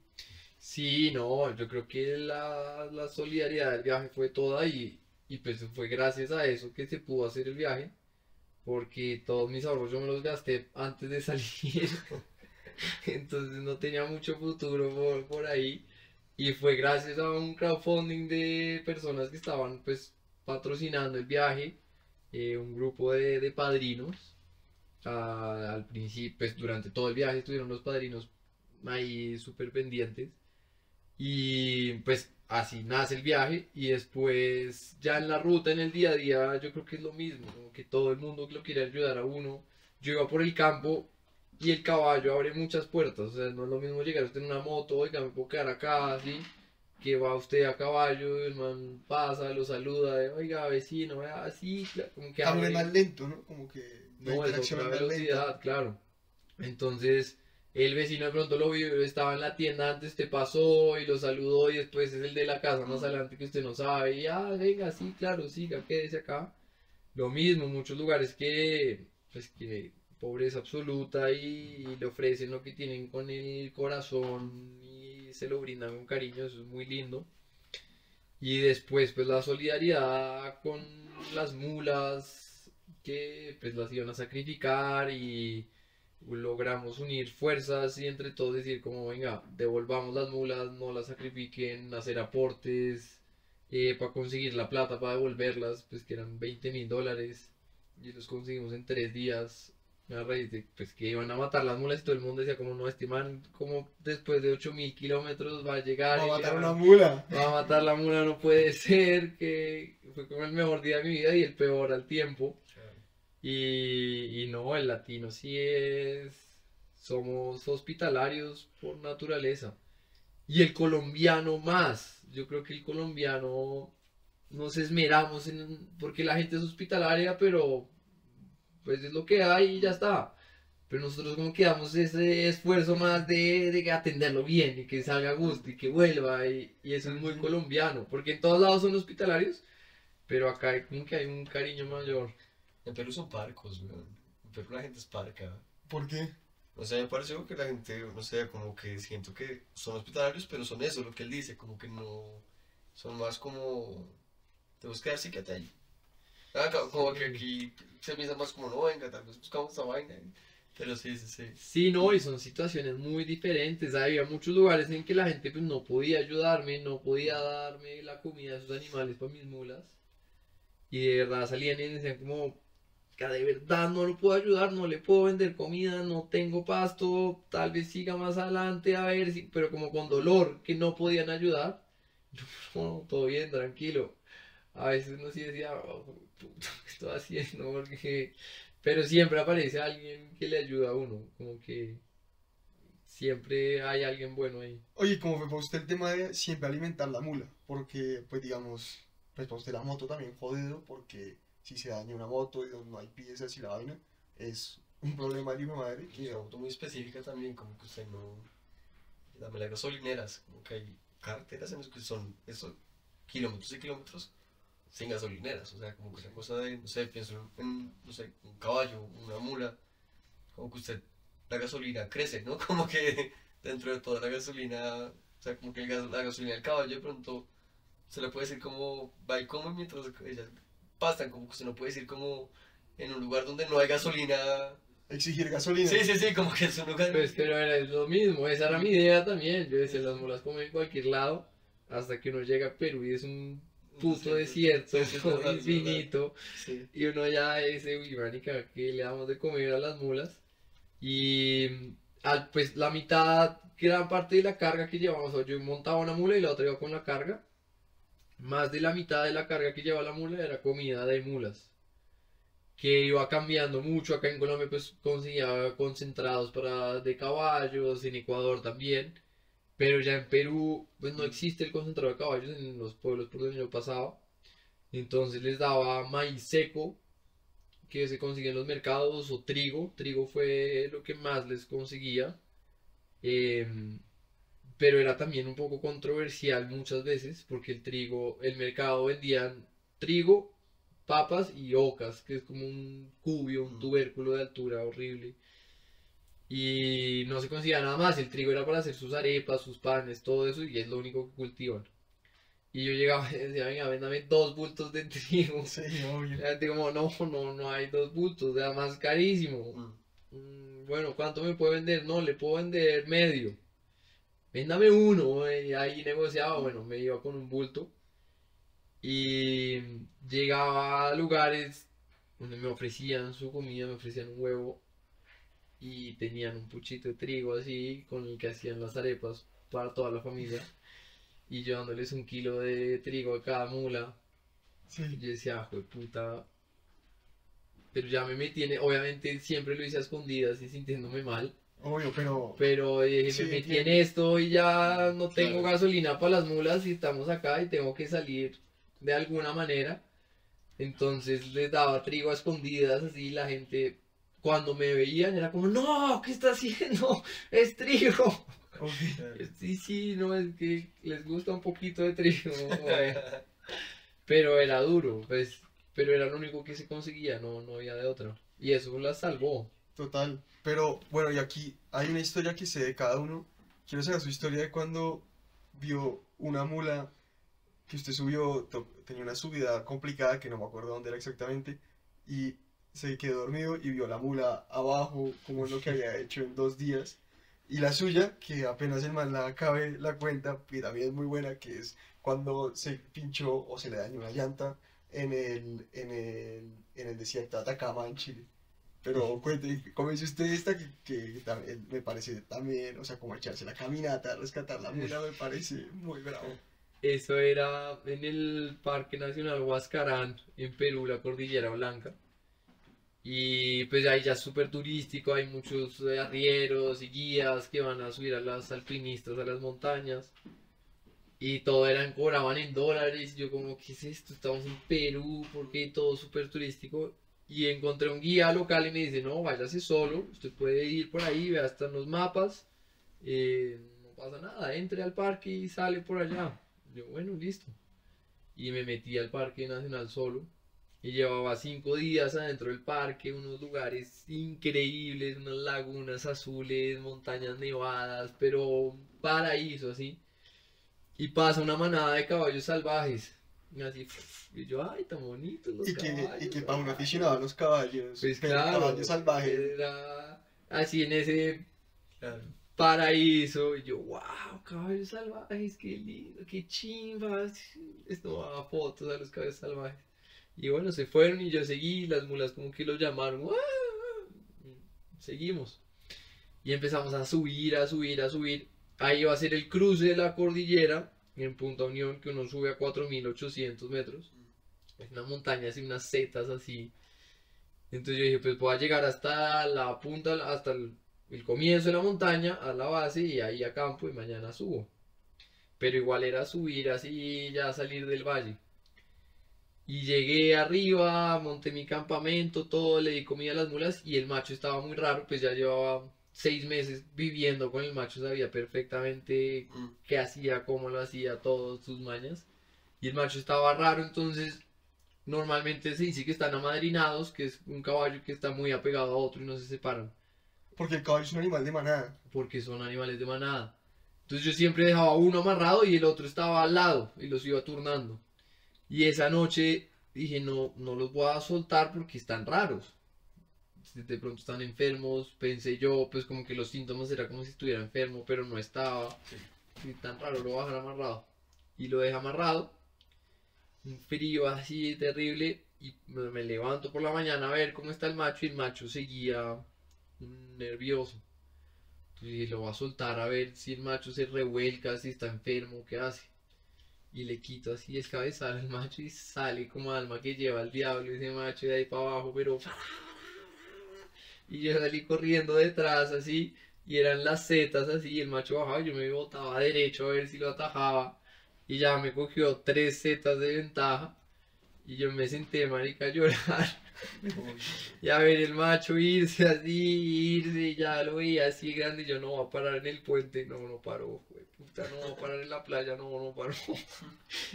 S4: Sí, no, yo creo que la, la solidaridad del viaje fue toda y, y pues fue gracias a eso que se pudo hacer el viaje, porque todos mis ahorros yo me los gasté antes de salir, entonces no tenía mucho futuro por, por ahí y fue gracias a un crowdfunding de personas que estaban pues patrocinando el viaje, eh, un grupo de, de padrinos, al principio, pues durante todo el viaje estuvieron los padrinos ahí súper pendientes. Y pues así nace el viaje y después ya en la ruta, en el día a día, yo creo que es lo mismo, que todo el mundo lo quiere ayudar a uno. Yo iba por el campo y el caballo abre muchas puertas, o sea, no es lo mismo llegar usted en una moto, oiga, me puedo quedar acá, así, que va usted a caballo, el man pasa, lo saluda, de, oiga, vecino, así, cla- como que abre-
S2: más lento, ¿no? Como que
S4: no, es otra
S2: lenta.
S4: velocidad, claro. Entonces, el vecino de pronto lo vio, estaba en la tienda antes, te pasó y lo saludó y después es el de la casa más adelante que usted no sabe. Y, ah, venga, sí, claro, siga, quédese acá. lo mismo, muchos lugares que, pues que pobreza absoluta y, y le ofrecen lo que tienen con el corazón y se lo brindan con cariño, eso es muy lindo. Y después pues la solidaridad con las mulas que pues las iban a sacrificar y logramos unir fuerzas y entre todos decir como venga, devolvamos las mulas, no las sacrifiquen, hacer aportes eh, para conseguir la plata para devolverlas, pues que eran 20 mil dólares y los conseguimos en tres días pues que iban a matar las mulas y todo el mundo decía como no estiman como después de 8000 kilómetros va a llegar
S2: Va a matar una mula.
S4: va a matar la mula no puede ser que fue como el mejor día de mi vida y el peor al tiempo. Y, y no el latino sí es somos hospitalarios por naturaleza. Y el colombiano más yo creo que el colombiano nos esmeramos en porque la gente es hospitalaria pero pues es lo que hay y ya está. Pero nosotros como que damos ese esfuerzo más de, de atenderlo bien y que salga a gusto y que vuelva y, y eso es muy colombiano, porque en todos lados son hospitalarios, pero acá hay como que hay un cariño mayor.
S3: En Perú son parcos, weón. En Perú la gente es parca.
S2: ¿Por qué?
S3: O sea, me pareció que la gente, no sé, como que siento que son hospitalarios, pero son eso, lo que él dice, como que no. Son más como. Te buscas sí, quédate ahí. Ah, co- como que aquí se piensa más como, no, venga, tal vez buscamos esa vaina. Pero sí, sí, sí.
S4: Sí, no, y son situaciones muy diferentes. Había muchos lugares en que la gente pues no podía ayudarme, no podía darme la comida a sus animales para mis mulas. Y de verdad salían y decían como, que de verdad no lo puedo ayudar, no le puedo vender comida, no tengo pasto, tal vez siga más adelante a ver si, pero como con dolor, que no podían ayudar. No, todo bien, tranquilo. A veces uno sí decía, "Oh, puta, ¿qué estoy haciendo? Porque... Pero siempre aparece alguien que le ayuda a uno, como que siempre hay alguien bueno ahí.
S2: Oye, ¿cómo fue para usted el tema de siempre alimentar la mula? Porque, pues digamos, pues para usted la moto también jodido, porque si se daña una moto y no hay piezas y la vaina, es un problema de de madre.
S3: Y una moto muy específica también, como que usted no. Dame las gasolineras, como que hay carreteras en las que son eso, kilómetros y kilómetros sin gasolineras. O sea, como que esa cosa de, no sé, pienso en, no sé, un caballo, una mula, como que usted, la gasolina crece, ¿no? Como que dentro de toda la gasolina, o sea, como que el gas- la gasolina del caballo de pronto se le puede decir como va y come mientras ellas pastan, como que usted no puede decir como en un lugar donde no hay gasolina.
S2: Exigir gasolina.
S3: Sí, sí, sí, como que es un lugar.
S4: Pues, pero era lo mismo, esa era mi idea también. Yo decía, las mulas comen en cualquier lado, hasta que uno llega a Perú y es un puto desierto
S3: es
S4: infinito.
S3: Sí.
S4: Y uno ya dice, uy, marica, ¿qué le damos de comer a las mulas? Y al, pues la mitad, gran parte de la carga que llevamos, o yo montaba una mula y la otra iba con la carga. Más de la mitad de la carga que llevaba la mula era comida de mulas. Que iba cambiando mucho. Acá en Colombia pues conseguía concentrados para de caballos, en Ecuador también. Pero ya en Perú pues no existe el concentrado de caballos en los pueblos por donde yo pasaba. Entonces les daba maíz seco que se consigue en los mercados o trigo. Trigo fue lo que más les conseguía. Em, pero era también un poco controversial muchas veces porque el trigo, el mercado vendían trigo, papas y ocas, que es como un cubio, un
S3: Mm.
S4: tubérculo de altura horrible. Y no se conseguía nada más, el trigo era para hacer sus arepas, sus panes, todo eso, y es lo único que cultivan. Y yo llegaba y decía, venga, véndame dos bultos de trigo.
S2: Sí, obvio.
S4: Como, no, no, no hay dos bultos, además carísimo.
S3: Mm.
S4: Mm, Bueno, ¿cuánto me puede vender? No, le puedo vender medio. Véndame uno. Y ahí negociaba, bueno, me iba con un bulto. Y llegaba a lugares donde me ofrecían su comida, me ofrecían un huevo. Y tenían un puchito de trigo así, con el que hacían las arepas para toda la familia. Y yo dándoles un kilo de trigo a cada mula.
S2: Sí.
S4: Y yo decía, "Ah, puta. Pero ya me metí en, obviamente siempre lo hice a escondidas y sintiéndome mal.
S2: Obvio, pero.
S4: Pero dije,
S2: Sí,
S4: me metí en esto y ya no tengo
S3: Claro.
S4: gasolina para las mulas y estamos acá y tengo que salir de alguna manera. Entonces les daba trigo a escondidas, así la gente cuando me veían era como, no, ¿qué está haciendo? Es trigo. Sí, sí, no, es que les gusta un poquito de trigo. Pero era duro, pues pero era lo único que se conseguía, no, no había de otra. Y eso la salvó.
S2: Total. Pero bueno, y aquí hay una historia que sé de cada uno. Quiero saber su historia de cuando vio una mula que usted subió, tenía una subida complicada que no me acuerdo dónde era exactamente, y se quedó dormido y vio la mula abajo, como es lo que había hecho en dos días. Y la suya, que apenas el man la acabe la cuenta, que también es muy buena, que es cuando se pinchó o se le dañó una llanta en el, en el, en el desierto de Atacama, en Chile. Pero cuente, ¿cómo dice usted esta? Que, que también me parece también, o sea, como echarse la caminata, rescatar la mula, me parece muy bravo.
S4: Eso era en el Parque Nacional Huascarán, en Perú, la Cordillera Blanca. Y pues ahí ya es súper turístico, hay muchos eh, arrieros y guías que van a subir a las alpinistas a las montañas. Y todo eran, cobraban en dólares. Yo como, ¿qué es esto? Estamos en Perú, porque todo súper turístico. Y encontré un guía local y me dice, no, váyase solo, usted puede ir por ahí, vea hasta los mapas. eh, no pasa nada, entre al parque y sale por allá. Yo, bueno, listo. Y me metí al Parque Nacional solo. Y llevaba cinco días adentro del parque, unos lugares increíbles, unas lagunas azules, montañas nevadas, pero un paraíso así. Y pasa una manada de caballos salvajes. Y así, y yo, ay, tan bonitos los
S2: Y que,
S4: caballos.
S2: y que para un
S4: ay".
S2: aficionado a los caballos,
S4: Pues claro,
S2: caballos salvajes,
S4: era así en ese
S3: Claro.
S4: paraíso. Y yo, wow, caballos salvajes, qué lindo, qué chimbas. Esto daba fotos a los caballos salvajes. Y bueno, se fueron y yo seguí, las mulas como que los llamaron. Seguimos. Y empezamos a subir, a subir, a subir. Ahí va a ser el cruce de la cordillera en Punta Unión, que uno sube a 4800 metros. Es una montaña así, unas setas así. Entonces yo dije, pues voy a llegar hasta la punta, hasta el, el comienzo de la montaña, a la base, y ahí acampo y mañana subo. Pero igual era subir así, ya salir del valle. Y llegué arriba, monté mi campamento, todo, le di comida a las mulas y el macho estaba muy raro, pues ya llevaba seis meses viviendo con el macho, sabía perfectamente
S3: Mm.
S4: qué hacía, cómo lo hacía, todas sus mañas. Y el macho estaba raro, entonces normalmente se dice que están amadrinados, que es un caballo que está muy apegado a otro y no se separan,
S2: porque el caballo es un animal de manada.
S4: porque son animales de manada. Entonces yo siempre dejaba uno amarrado y el otro estaba al lado y los iba turnando. Y esa noche dije, no, no los voy a soltar porque están raros. De pronto están enfermos, pensé yo, pues como que los síntomas era como si estuviera enfermo, pero no estaba. Y tan raro, lo voy a dejar amarrado. Y lo dejé amarrado. Un frío así terrible. Y me, levanto por la mañana a ver cómo está el macho y el macho seguía nervioso. Entonces dije, lo voy a soltar a ver si el macho se revuelca, si está enfermo, qué hace. Y le quito así escabezar al macho y sale como alma que lleva al diablo ese macho de ahí para abajo, pero... Y yo salí corriendo detrás así, y eran las setas así, y el macho bajaba, yo me botaba derecho a ver si lo atajaba, y ya me cogió tres setas de ventaja, y yo me senté, marica, a llorar. Y a ver el macho irse así, irse, ya lo veía así grande, yo no voy a parar en el puente, no, no paró, jue puta, no voy a parar en la playa, no, no paró.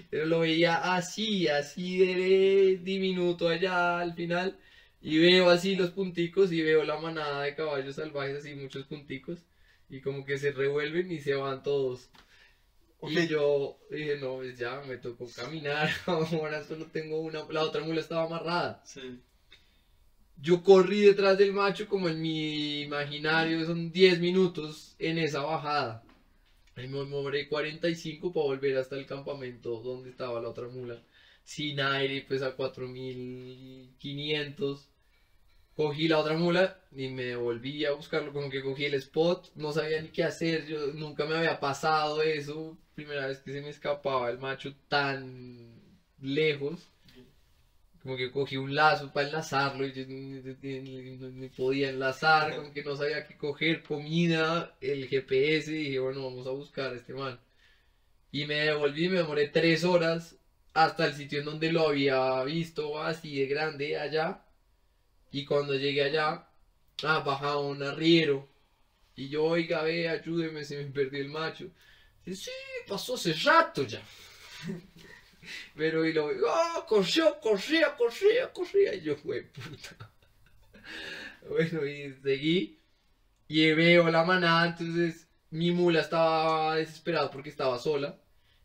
S4: Pero lo veía así, así de diminuto allá al final, y veo así los punticos, y veo la manada de caballos salvajes, así muchos punticos, y como que se revuelven y se van todos. Y yo dije, no, pues ya me tocó caminar, ahora solo tengo una, la otra mula estaba amarrada.
S3: Sí.
S4: Yo corrí detrás del macho como en mi imaginario, son 10 minutos en esa bajada. Me demoré 45 para volver hasta el campamento donde estaba la otra mula. Sin aire, pues a 4500. Cogí la otra mula y me devolví a buscarlo, como que cogí el spot, no sabía ni qué hacer, yo nunca me había pasado eso, primera vez que se me escapaba el macho tan lejos. Como que cogí un lazo para enlazarlo y yo ni podía enlazar, como que no sabía qué coger, comida, el GPS, y dije, bueno, vamos a buscar a este man. Y me devolví, me demoré tres horas hasta el sitio en donde lo había visto así de grande allá. Y cuando llegué allá, ah, bajaba un arriero. Y yo, oiga, ve, ayúdeme, se me perdió el macho. Dice, sí, pasó hace rato ya. Pero y lo ¡ah! corrió, corría, corría, corría. Y yo, fue puta. Bueno, y seguí. Y veo la manada, entonces mi mula estaba desesperada porque estaba sola.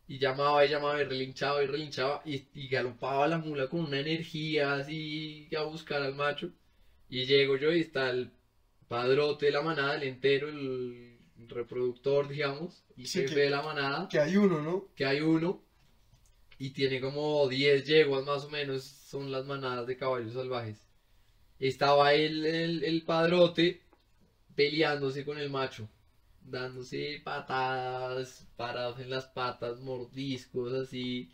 S4: Y llamaba y llamaba y relinchaba y relinchaba. Y, y galopaba la mula con una energía así a buscar al macho. Y llego yo y está el padrote de la manada, el entero, el reproductor, digamos, y
S2: Sí,
S4: jefe
S2: que-
S4: de la manada,
S2: Que hay uno, ¿no?
S4: que hay uno, y tiene como 10 yeguas más o menos, son las manadas de caballos salvajes. Estaba el, el, el padrote peleándose con el macho, dándose patadas, parados en las patas, mordiscos, así.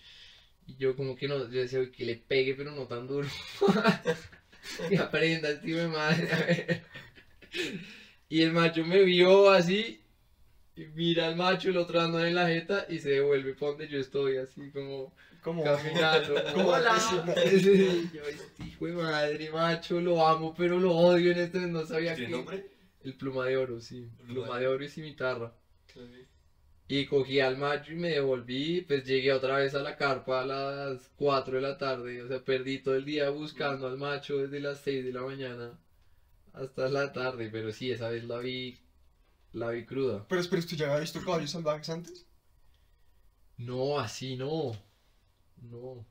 S4: Y yo como que no, yo decía, "Uy, que le pegue, pero no tan duro. que aprenda, este hijo de madre. Y el macho me vio así, y mira al macho, el otro dándole en la jeta y se devuelve para donde yo estoy, así como
S2: Como
S4: caminando.
S2: aficionado.
S4: Sí, yo, este hijo de madre, macho, lo amo, pero lo odio en este, no sabía
S3: ¿Tiene
S4: que...
S3: nombre?
S4: El pluma de oro, sí.
S3: Pluma
S4: Pluma
S3: de
S4: de oro y cimitarra. Y cogí al macho y me devolví, pues llegué otra vez a la carpa a las 4 de la tarde, o sea, perdí todo el día buscando al macho desde las 6 de la mañana hasta la tarde, pero sí, esa vez la vi, la vi cruda.
S2: Pero espera, ¿usted ya había visto caballos salvajes antes?
S4: No, así no, no.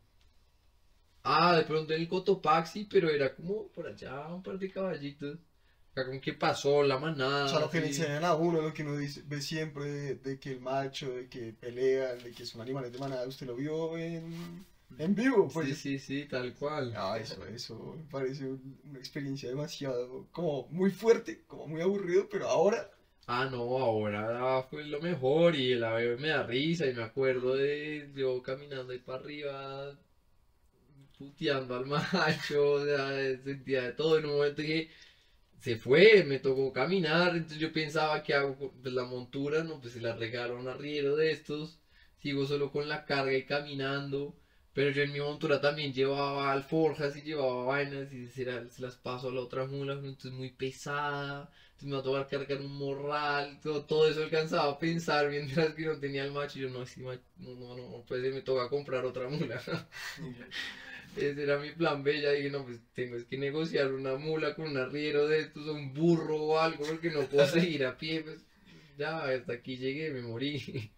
S4: Ah, de pronto en el Cotopaxi, pero era como por allá un par de caballitos. Sea, como que pasó la manada.
S2: O sea, lo que le enseñan a uno, lo que uno dice, ve siempre de, de que el macho, de que pelean, de que son animales de manada, usted lo vio en, en vivo, pues.
S4: Sí, sí, sí, tal cual.
S2: Ah, eso, eso me parece un- una experiencia demasiado, como muy fuerte, como muy aburrido, pero ahora,
S4: Ah, no, ahora fue lo mejor y la veo y me da risa y me acuerdo de yo caminando ahí para arriba, puteando al macho, o sea, sentía de todo. En un momento que se fue, me tocó caminar, entonces yo pensaba que hago con pues, la montura, no, pues se la regalo a arriero de estos, sigo solo con la carga y caminando, pero yo en mi montura también llevaba alforjas y llevaba vainas y se las paso a la otra mula, entonces muy pesada, entonces me va a cargar un morral, todo, todo eso alcanzaba a pensar mientras que no tenía el macho, y yo no, ma- no, no, no, pues me toca comprar otra mula. Ese era mi plan B, ya dije, no, pues tengo es que negociar una mula con un arriero de estos, un burro o algo, porque no puedo seguir a pie, pues ya, hasta aquí llegué, me morí.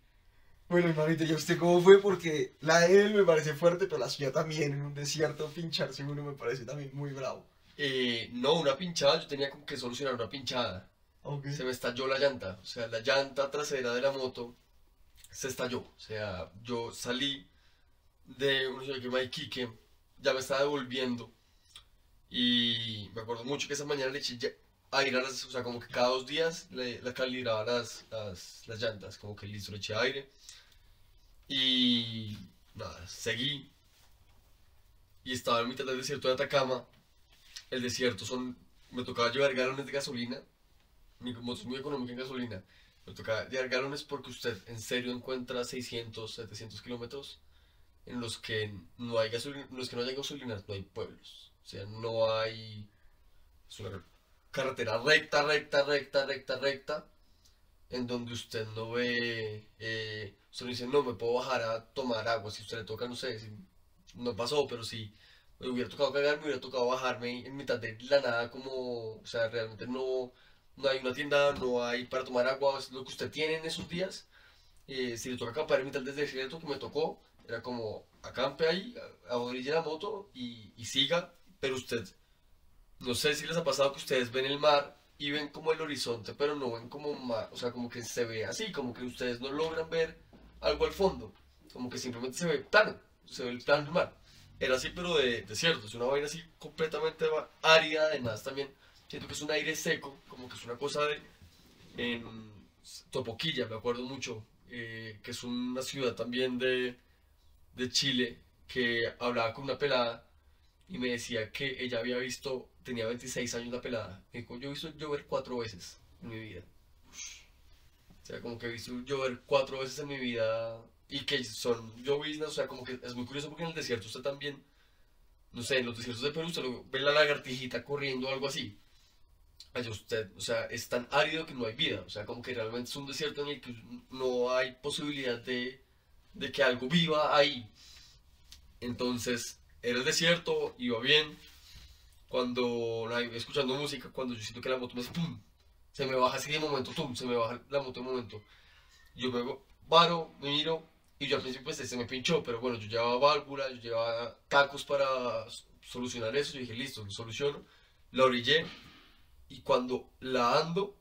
S2: bueno, hermanito, ¿y usted cómo fue? Porque la de él me parece fuerte, pero la suya también, en un desierto, pincharse uno me parece también muy bravo.
S3: Eh, no, una pinchada, yo tenía como que solucionar una pinchada.
S2: Ok.
S3: Se me estalló la llanta, o sea, la llanta trasera de la moto se estalló. O sea, yo salí de una ciudad que se Iquique, ya me estaba devolviendo. Y me acuerdo mucho que esa mañana le eché aire a las, o sea, como que cada dos días le, le calibraba las, las, las llantas, como que listo, le eché aire. Y nada, seguí. Y estaba en mitad del desierto de Atacama. El desierto son, me tocaba llevar galones de gasolina. Mi moto es muy económica en gasolina. Me tocaba llevar galones porque usted en serio encuentra 600, 700 kilómetros en los que no hay gasolina, en los que no hay gasolinas, no hay pueblos. O sea, no hay. Es una carretera recta, recta, recta, recta, recta, en donde usted no ve. Eh, usted dice, no, me puedo bajar a tomar agua. Si usted le toca, no sé, si no pasó, pero si me hubiera tocado cagar, me hubiera tocado bajarme en mitad de la nada, como. O sea, realmente no. No hay una tienda, no hay para tomar agua, es lo que usted tiene en esos días. Eh, si le toca acampar en mitad del desierto que me tocó, era como acampe ahí, a, la moto y, y siga, pero usted, no sé si les ha pasado que ustedes ven el mar y ven como el horizonte, pero no ven como mar, o sea, como que se ve así, como que ustedes no logran ver algo al fondo, como que simplemente se ve plano, se ve el plano del mar. Era así, pero de desierto, es una vaina así completamente árida, además también siento que es un aire seco, como que es una cosa de en Topoquilla, me acuerdo mucho, eh, que es una ciudad también de, de Chile, que hablaba con una pelada y me decía que ella había visto, tenía 26 años la pelada, me dijo, yo he visto llover cuatro veces en mi vida. O sea, como que he visto llover cuatro veces en mi vida y que son lloviznas, o sea, como que es muy curioso porque en el desierto usted también, no sé, en los desiertos de Perú usted lo ve la lagartijita corriendo o algo así. Allá usted, o sea, es tan árido que no hay vida, o sea, como que realmente es un desierto en el que no hay posibilidad de, de que algo viva ahí. Entonces, era el desierto, iba bien. Cuando escuchando música, cuando yo siento que la moto me pum, se me baja así de momento, pum, se me baja la moto de momento. Yo me paro, me miro y yo al principio pues se me pinchó, pero bueno, yo llevaba válvula, yo llevaba tacos para solucionar eso. Yo dije, listo, lo soluciono. La orillé y cuando la ando,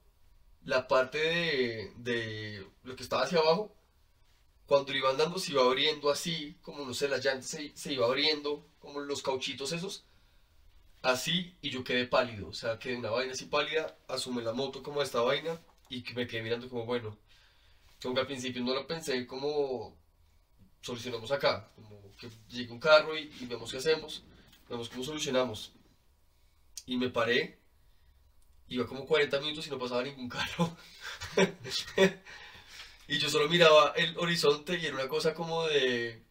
S3: la parte de, de lo que estaba hacia abajo, cuando iba andando se iba abriendo así, como no sé, las llantas se, se iba abriendo, como los cauchitos esos, así, y yo quedé pálido, o sea, quedé una vaina así pálida, asumí la moto como esta vaina, y me quedé mirando como, bueno, como que al principio no lo pensé como solucionamos acá, como que llegue un carro y, y vemos qué hacemos, vemos cómo solucionamos. Y me paré, iba como 40 minutos y no pasaba ningún carro. y yo solo miraba el horizonte y era una cosa como de...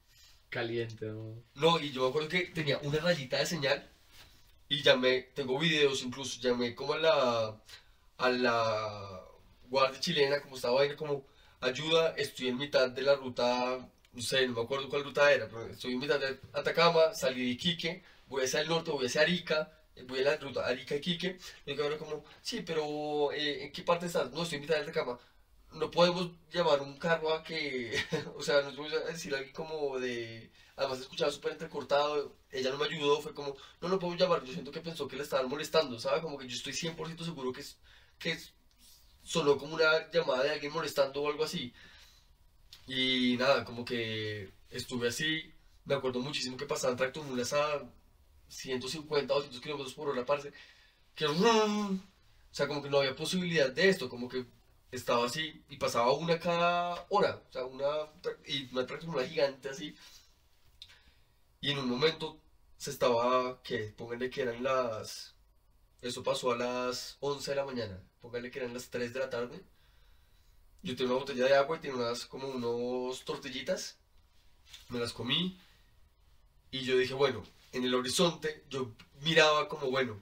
S4: Caliente, ¿no?
S3: No, y yo me acuerdo que tenía una rayita de señal y llamé, tengo videos incluso, llamé como a la, a la guardia chilena, como estaba ahí, como ayuda, estoy en mitad de la ruta, no sé, no me acuerdo cuál ruta era, pero estoy en mitad de Atacama, salí de Iquique, voy hacia el norte, voy hacia Arica, voy a la ruta Arica-Iquique, y ahora como, sí, pero eh, ¿en qué parte estás? No, estoy en mitad de Atacama. No podemos llamar un carro a que, o sea, nos a decir algo como de, además escuchaba súper entrecortado, ella no me ayudó, fue como, no, no podemos llamar, yo siento que pensó que le estaban molestando, ¿sabes? Como que yo estoy 100% seguro que, es, que sonó como una llamada de alguien molestando o algo así. Y nada, como que estuve así, me acuerdo muchísimo que pasaban tractomulas a 150 o 200 kilómetros por hora, parce, que o sea, como que no había posibilidad de esto, como que estaba así y pasaba una cada hora, o sea, una, y una tractomula gigante así. Y en un momento se estaba, que pónganle que eran las, eso pasó a las 11 de la mañana, pónganle que eran las 3 de la tarde. Yo tenía una botella de agua y tenía unas, como unos tortillitas, me las comí y yo dije, bueno, en el horizonte yo miraba como, bueno,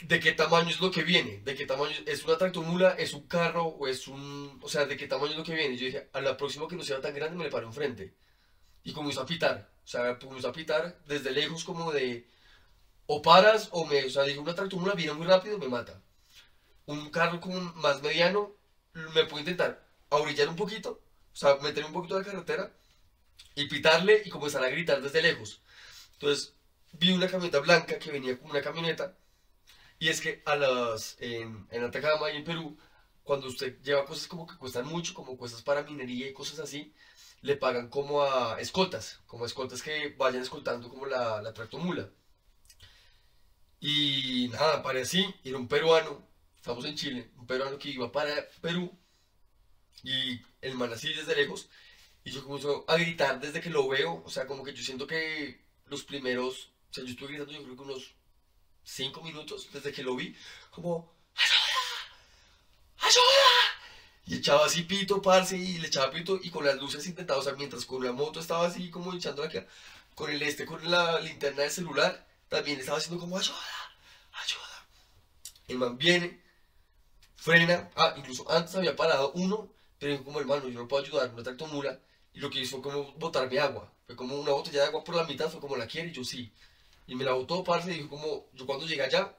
S3: ¿de qué tamaño es lo que viene? ¿De qué tamaño es una tractomula? ¿Es un carro? ¿O es un...? O sea, ¿de qué tamaño es lo que viene? Yo dije, a la próxima que no sea tan grande me le paro enfrente. Y comenzó a pitar. O sea, comenzó a pitar desde lejos como de... O paras o me... O sea, dije, una tractomula viene muy rápido me mata. Un carro como más mediano me puede intentar ahorillar un poquito. O sea, meter un poquito de la carretera y pitarle y comenzar a gritar desde lejos. Entonces, vi una camioneta blanca que venía como una camioneta. Y es que a las, en, en Atacama y en Perú, cuando usted lleva cosas como que cuestan mucho, como cosas para minería y cosas así, le pagan como a escoltas, como escoltas que vayan escoltando como la, la tractomula. Y nada, paré así, era un peruano, estamos en Chile, un peruano que iba para Perú, y el man así desde lejos, y yo comienzo a gritar desde que lo veo, o sea, como que yo siento que los primeros, o sea, yo estuve gritando yo creo que unos 5 minutos desde que lo vi, como, ¡Ayuda! ¡Ayuda! Y echaba así pito, parce, y le echaba pito, y con las luces intentaba, o sea, mientras con la moto estaba así como echando aquí, con el este, con la linterna del celular, también estaba haciendo como, ¡ayuda! ¡Ayuda! El man viene, frena, ah, incluso antes había parado uno, pero dijo como hermano, yo no puedo ayudar, una tractomula, y lo que hizo fue como botarme agua, fue como una botella de agua por la mitad, fue como la quiere, y yo sí, y me la botó, parce, y dijo como, yo cuando llegué allá,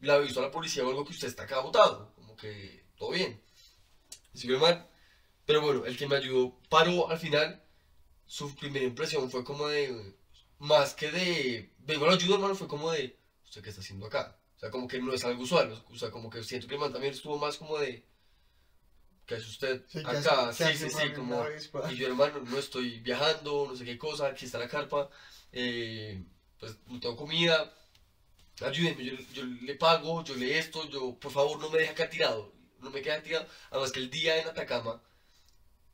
S3: le avisó a la policía o algo que usted está acá botado, como que todo bien, el man, pero bueno, el que me ayudó paró al final, su primera impresión fue como de, más que de, vengo a la ayuda, hermano, fue como de, ¿usted qué está haciendo acá? O sea, como que no es algo usual, o sea, como que siento que el man también estuvo más como de, ¿qué es usted
S2: Sí, ¿qué
S3: acá? Sí, sí, sí, como, y yo, hermano, no estoy viajando, no sé qué cosa, aquí está la carpa, eh, pues no tengo comida, ayúdenme, yo, yo le pago, yo le esto, yo, por favor, no me deje acá tirado, no me quede tirado, además que el día en Atacama,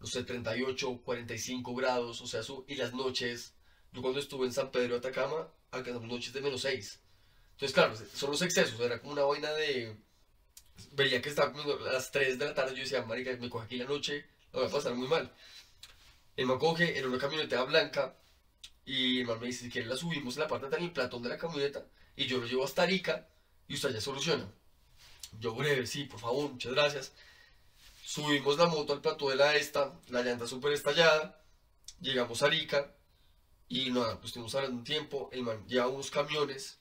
S3: no sé, 38, 45 grados, o sea, eso, y las noches, yo cuando estuve en San Pedro de Atacama, alcanzamos noches de menos 6. Entonces, claro, son los excesos, era como una vaina de... Veía que estaba comiendo a las 3 de la tarde, yo decía, marica, me coge aquí la noche, la voy a pasar muy mal. El man coge, era una camioneta blanca, y el man me dice, si quiere la subimos en la parte del platón de la camioneta, y yo lo llevo hasta Arica, y usted ya soluciona. Yo breve, sí, por favor, muchas gracias. Subimos la moto al plató de la esta, la llanta súper estallada, llegamos a Arica, Y nada, pues estuvimos hablando un tiempo, el man lleva unos camiones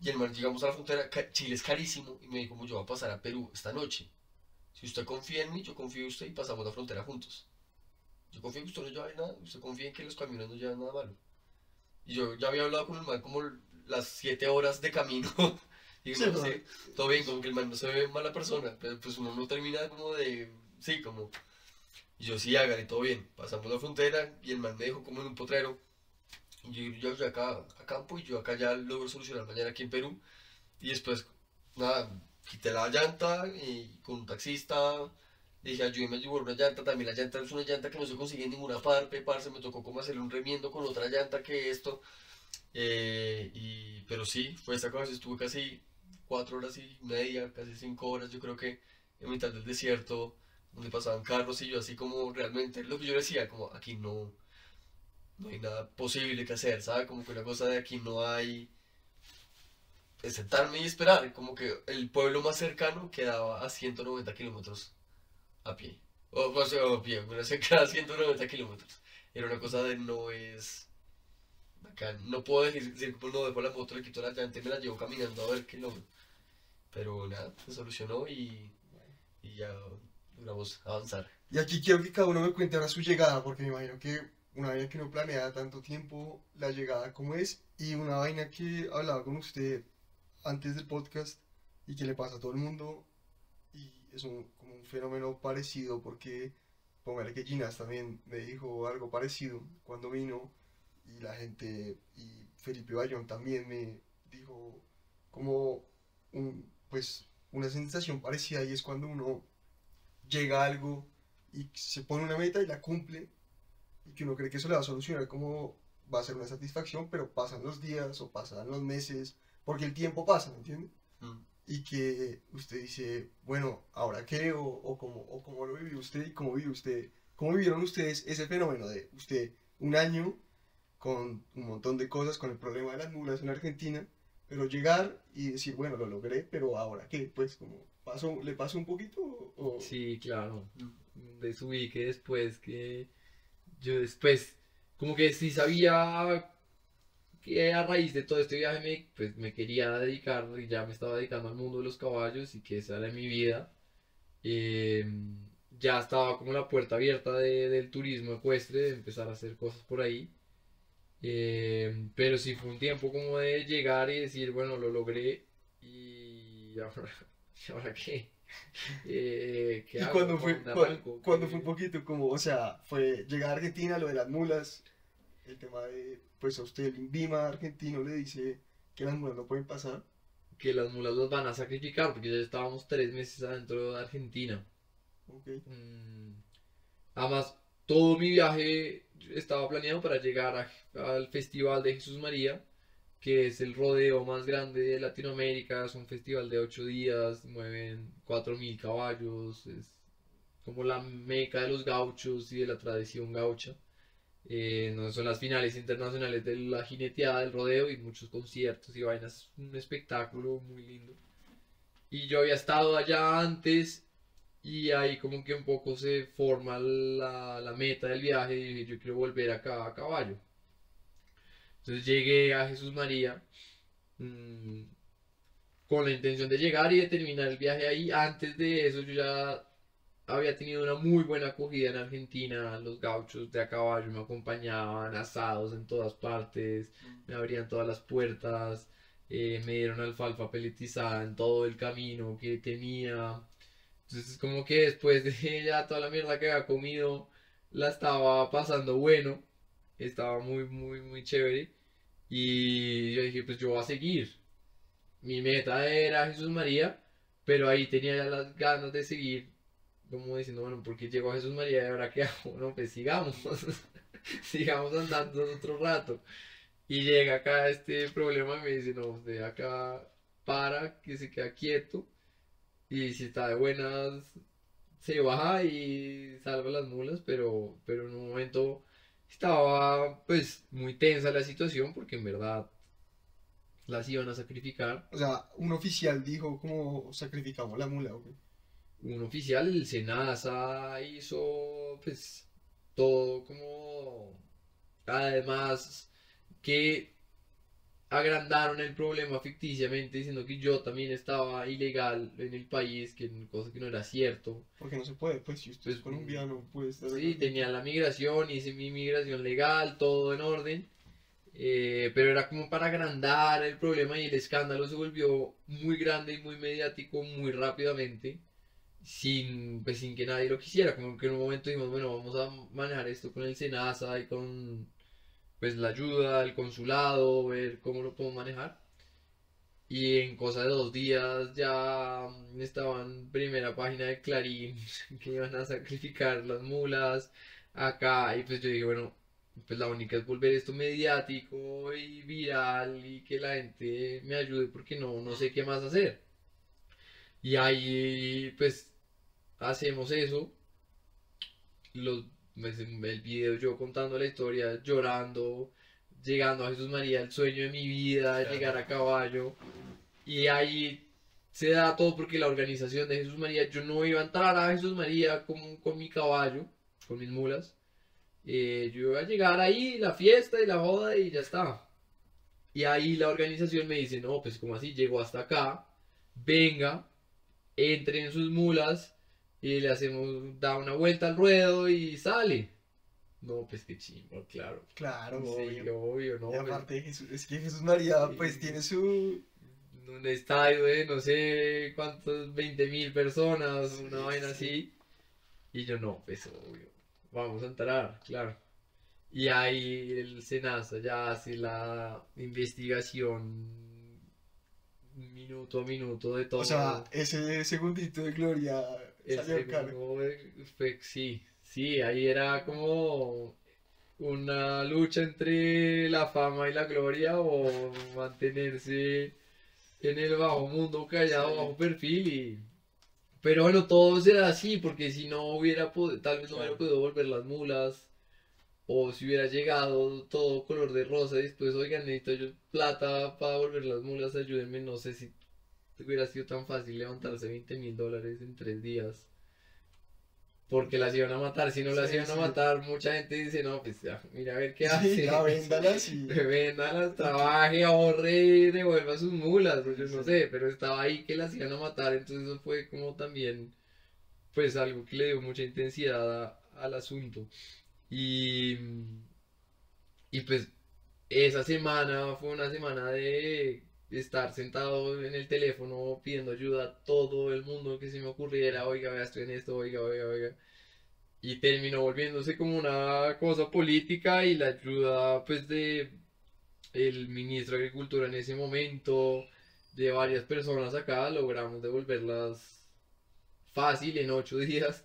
S3: y el man llegamos a la frontera, Chile es carísimo y me dijo como yo voy a pasar a Perú esta noche. Si usted confía en mí, yo confío en usted y pasamos la frontera juntos. Yo confío en que usted no lleva nada, usted confía en que los camiones no llevan nada malo. Y yo ya había hablado con el man como las 7 horas de camino. y
S2: Sí,
S3: no todo bien, como que el man no se ve mala persona, pero pues uno no termina como de, sí, como... Y yo sí, hágale, todo bien. Pasamos la frontera y el man me dejó como en un potrero. Yo, yo acá a campo y yo acá ya logro solucionar mañana aquí en Perú. Y después, nada, quité la llanta con un taxista dije, ayúdeme a llevar una llanta. También la llanta es una llanta que no se consigue en ninguna parte, parce. Me tocó como hacerle un remiendo con otra llanta que esto. Eh, y, pero sí, fue esta cosa. Estuve casi cuatro horas y media, casi cinco horas, yo creo que en mitad del desierto, donde pasaban carros y yo así como realmente, lo que yo decía, como aquí no, no hay nada posible que hacer, ¿sabes? Como que una cosa de aquí no hay es sentarme y esperar, como que el pueblo más cercano quedaba a 190 kilómetros a pie, o, o sea, a pie, bueno, se queda a 190 kilómetros, era una cosa de no es, acá no puedo decir, decir no dejo la moto, le quito la llanta y me la llevo caminando a ver kilómetros, pero nada, se solucionó y, y ya logramos avanzar.
S2: Y aquí quiero que cada uno me cuente ahora su llegada, porque me imagino que una vaina que no planea tanto tiempo, la llegada como es, y una vaina que hablaba con usted antes del podcast y que le pasa a todo el mundo, y es un, como un fenómeno parecido, porque póngale que Ginas también me dijo algo parecido cuando vino, y la gente, y Felipe Bayón también me dijo como un, pues, una sensación parecida, y es cuando uno llega a algo y se pone una meta y la cumple y que uno cree que eso le va a solucionar como va a ser una satisfacción, pero pasan los días o pasan los meses, porque el tiempo pasa, ¿me entiende?
S3: Mm.
S2: Y que usted dice, bueno, ¿ahora qué? O, o, cómo, o cómo lo vivió usted y cómo vivió usted, cómo vivieron ustedes ese fenómeno de usted un año con un montón de cosas, con el problema de las mulas en Argentina, pero llegar y decir, bueno, lo logré, pero ¿ahora qué? Pues como, pasó, ¿le pasó un poquito? O,
S4: Sí, claro. Desubí que después que yo después como que sí sabía que a raíz de todo este viaje me, pues me quería dedicar y ya me estaba dedicando al mundo de los caballos y que esa era mi vida. Eh, ya estaba como la puerta abierta de- del turismo ecuestre, de empezar a hacer cosas por ahí. Eh, pero sí fue un tiempo como de llegar y decir, bueno, lo logré ¿y ahora qué? Eh, ¿qué
S2: ¿Y
S4: hago?
S2: cuándo fue, cuándo
S4: ¿Qué-
S2: fue un poquito como, o sea, fue llegar a Argentina, lo de las mulas, el tema de, pues a usted el INVIMA argentino le dice que las mulas no pueden pasar.
S4: que las mulas las van a sacrificar porque ya estábamos tres meses adentro de Argentina.
S2: Ok.
S4: Mm, Además, todo mi viaje estaba planeado para llegar a- al Festival de Jesús María, que es el rodeo más grande de Latinoamérica. Es un festival de ocho días, mueven 4.000 caballos, es como la meca de los gauchos y de la tradición gaucha. Eh, no son las finales internacionales de la jineteada del rodeo y muchos conciertos y vainas, un espectáculo muy lindo. Y yo había estado allá antes y ahí como que un poco se forma la, la meta del viaje y dije, yo quiero volver acá a caballo. Entonces llegué a Jesús María mm, con la intención de llegar y de terminar el viaje ahí. Antes de eso yo ya había tenido una muy buena acogida en Argentina. Los gauchos de a caballo me acompañaban, asados en todas partes, me abrían todas las puertas, eh, me dieron alfalfa peletizada en todo el camino que tenía. Entonces, como que después de ya toda la mierda que había comido, la estaba pasando bueno. Estaba muy, muy, muy chévere. Y yo dije, pues yo voy a seguir. Mi meta era Jesús María, pero ahí tenía ya las ganas de seguir. Como diciendo, bueno, ¿por qué llego a Jesús María y ahora qué hago? No, pues sigamos. sigamos andando otro rato. Y llega acá este problema y me dice, no, usted acá para, que se queda quieto. Y si está de buenas, se baja y salva las mulas, pero, pero en un momento estaba pues muy tensa la situación porque en verdad las iban a sacrificar.
S2: O sea, un oficial dijo como sacrificamos la mula.
S4: Un oficial, el Senasa, hizo pues todo como... Además, que agrandaron el problema ficticiamente diciendo que yo también estaba ilegal en el país, que cosa que no era cierto.
S2: Porque no se puede, pues si usted es
S4: Pues,
S2: colombiano, puede estar
S4: Sí, tenía la migración, hice mi migración legal, todo en orden. eh, pero era como para agrandar el problema y el escándalo se volvió muy grande y muy mediático muy rápidamente, sin, pues, sin que nadie lo quisiera. Como que en un momento dijimos, bueno, vamos a manejar esto con el SENASA y con pues, la ayuda, el consulado, ver cómo lo podemos manejar. Y en cosa de dos días ya estaban en primera página de Clarín que iban a sacrificar las mulas acá. Y pues yo dije, bueno, pues la única es volver esto mediático y viral y que la gente me ayude porque no, no sé qué más hacer. Y ahí pues hacemos eso. Los, el video yo contando la historia, llorando, llegando a Jesús María, el sueño de mi vida, llegar a caballo. Y ahí se da todo porque la organización de Jesús María, yo no iba a entrar a Jesús María con, con mi caballo, con mis mulas. Eh, yo iba a llegar ahí, la fiesta y la joda y ya está. Y ahí la organización me dice, no, pues como así, llegó hasta acá, venga, entre en sus mulas y le hacemos, da una vuelta al ruedo y sale. No, pues qué chimbo, claro.
S2: Claro,
S4: Sí,
S2: obvio.
S4: obvio, no.
S2: y
S4: pues,
S2: aparte Jesús, es que Jesús María pues tiene su...
S4: un estadio de no sé cuántos, 20 mil personas,
S2: Sí,
S4: una vaina
S2: sí.
S4: así. Y yo no, pues obvio, vamos a entrar, claro. Y ahí el Senasa ya hace la investigación minuto a minuto de todo.
S2: O sea, ese segundito de gloria
S4: Segundo, eh, fue- sí, sí, ahí era como una lucha entre la fama y la gloria o mantenerse en el bajo mundo callado,
S2: Sí.
S4: bajo perfil y... Pero bueno, todo será así porque si no hubiera podido, tal vez no hubiera podido volver las mulas o si hubiera llegado todo color de rosa y después, oigan, necesito yo plata para volver las mulas, ayúdenme, no sé si hubiera sido tan fácil levantarse 20 mil dólares en tres días. Porque las iban a matar, si no las
S2: Sí,
S4: iban a matar, mucha gente dice, no, pues ya, mira a ver qué
S2: Sí,
S4: hace.
S2: ya véndalas y...
S4: Véndalas, trabaje, ahorre y devuelva sus mulas, pues yo no sé, pero estaba ahí que las iban a matar, entonces eso fue como también, pues algo que le dio mucha intensidad a- al asunto. Y, y pues esa semana fue una semana de estar sentado en el teléfono pidiendo ayuda a todo el mundo que se me ocurriera, oiga, vea, estoy en esto, oiga, oiga, oiga. Y terminó volviéndose como una cosa política y la ayuda pues de el ministro de Agricultura en ese momento, de varias personas acá, logramos devolverlas fácil en ocho días.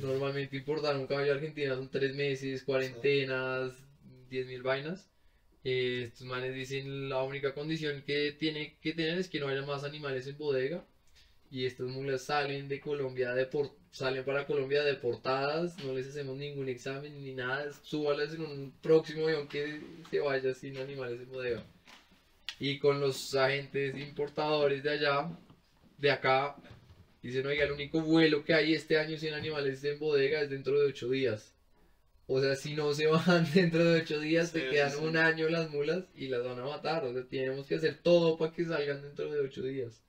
S4: Normalmente importar un caballo a Argentina son tres meses, cuarentenas, diez mil vainas. Eh, estos manes dicen la única condición que tiene que tener es que no haya más animales en bodega. Y estas mulas salen de Colombia, salen para Colombia deportadas, no les hacemos ningún examen ni nada, súbalas en un próximo avión que se vaya sin animales en bodega. Y con los agentes importadores de allá, de acá, dicen, oiga, el único vuelo que hay este año sin animales en bodega es dentro de ocho días. O sea, si no se van dentro de ocho días,
S3: Sí,
S4: te quedan
S3: sí.
S4: un año las mulas y las van a matar. O sea, tenemos que hacer todo para que salgan dentro de ocho días.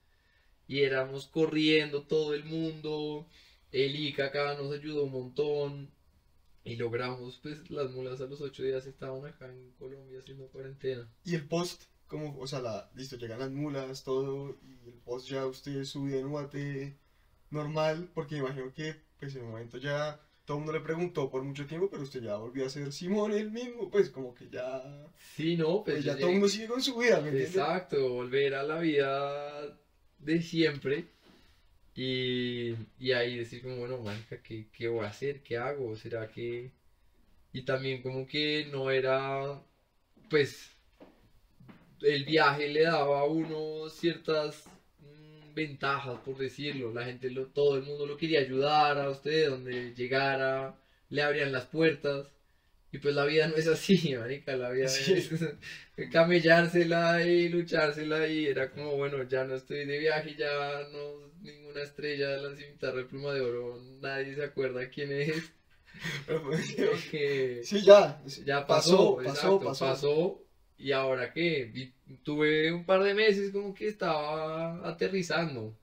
S4: Y éramos corriendo todo el mundo. El ICA acá nos ayudó un montón. Y logramos, pues, las mulas a los ocho días estaban acá en Colombia haciendo cuarentena.
S2: Y el post, como, o sea, la, listo, llegan las mulas, todo, y el post ya usted sube en Guate normal, porque imagino que, pues, en el momento ya todo el mundo le preguntó por mucho tiempo, pero usted ya volvió a ser Simón el mismo, pues, como que ya,
S4: Sí, no, pues,
S2: pues, ya todo el mundo sigue con su vida, ¿me?
S4: Exacto, volver a la vida de siempre y, y ahí decir como, bueno, marica, ¿qué, qué voy a hacer? ¿Qué hago? ¿Será que...? Y también como que no era, pues, el viaje le daba a uno ciertas ventajas, por decirlo. La gente, lo, todo el mundo lo quería ayudar a usted, donde llegara, le abrían las puertas. Y pues la vida no es así, marica, la vida
S2: Sí.
S4: es camellársela y luchársela y era como, bueno, ya no estoy de viaje, ya no, ninguna estrella de la cimitarra de pluma de oro, nadie se acuerda quién es,
S2: Pero, pues,
S4: que
S2: sí, ya,
S4: ya
S2: pasó,
S4: pasó,
S2: pasó,
S4: exacto,
S2: pasó.
S4: pasó, ¿y ahora qué? Y tuve un par de meses como que estaba aterrizando.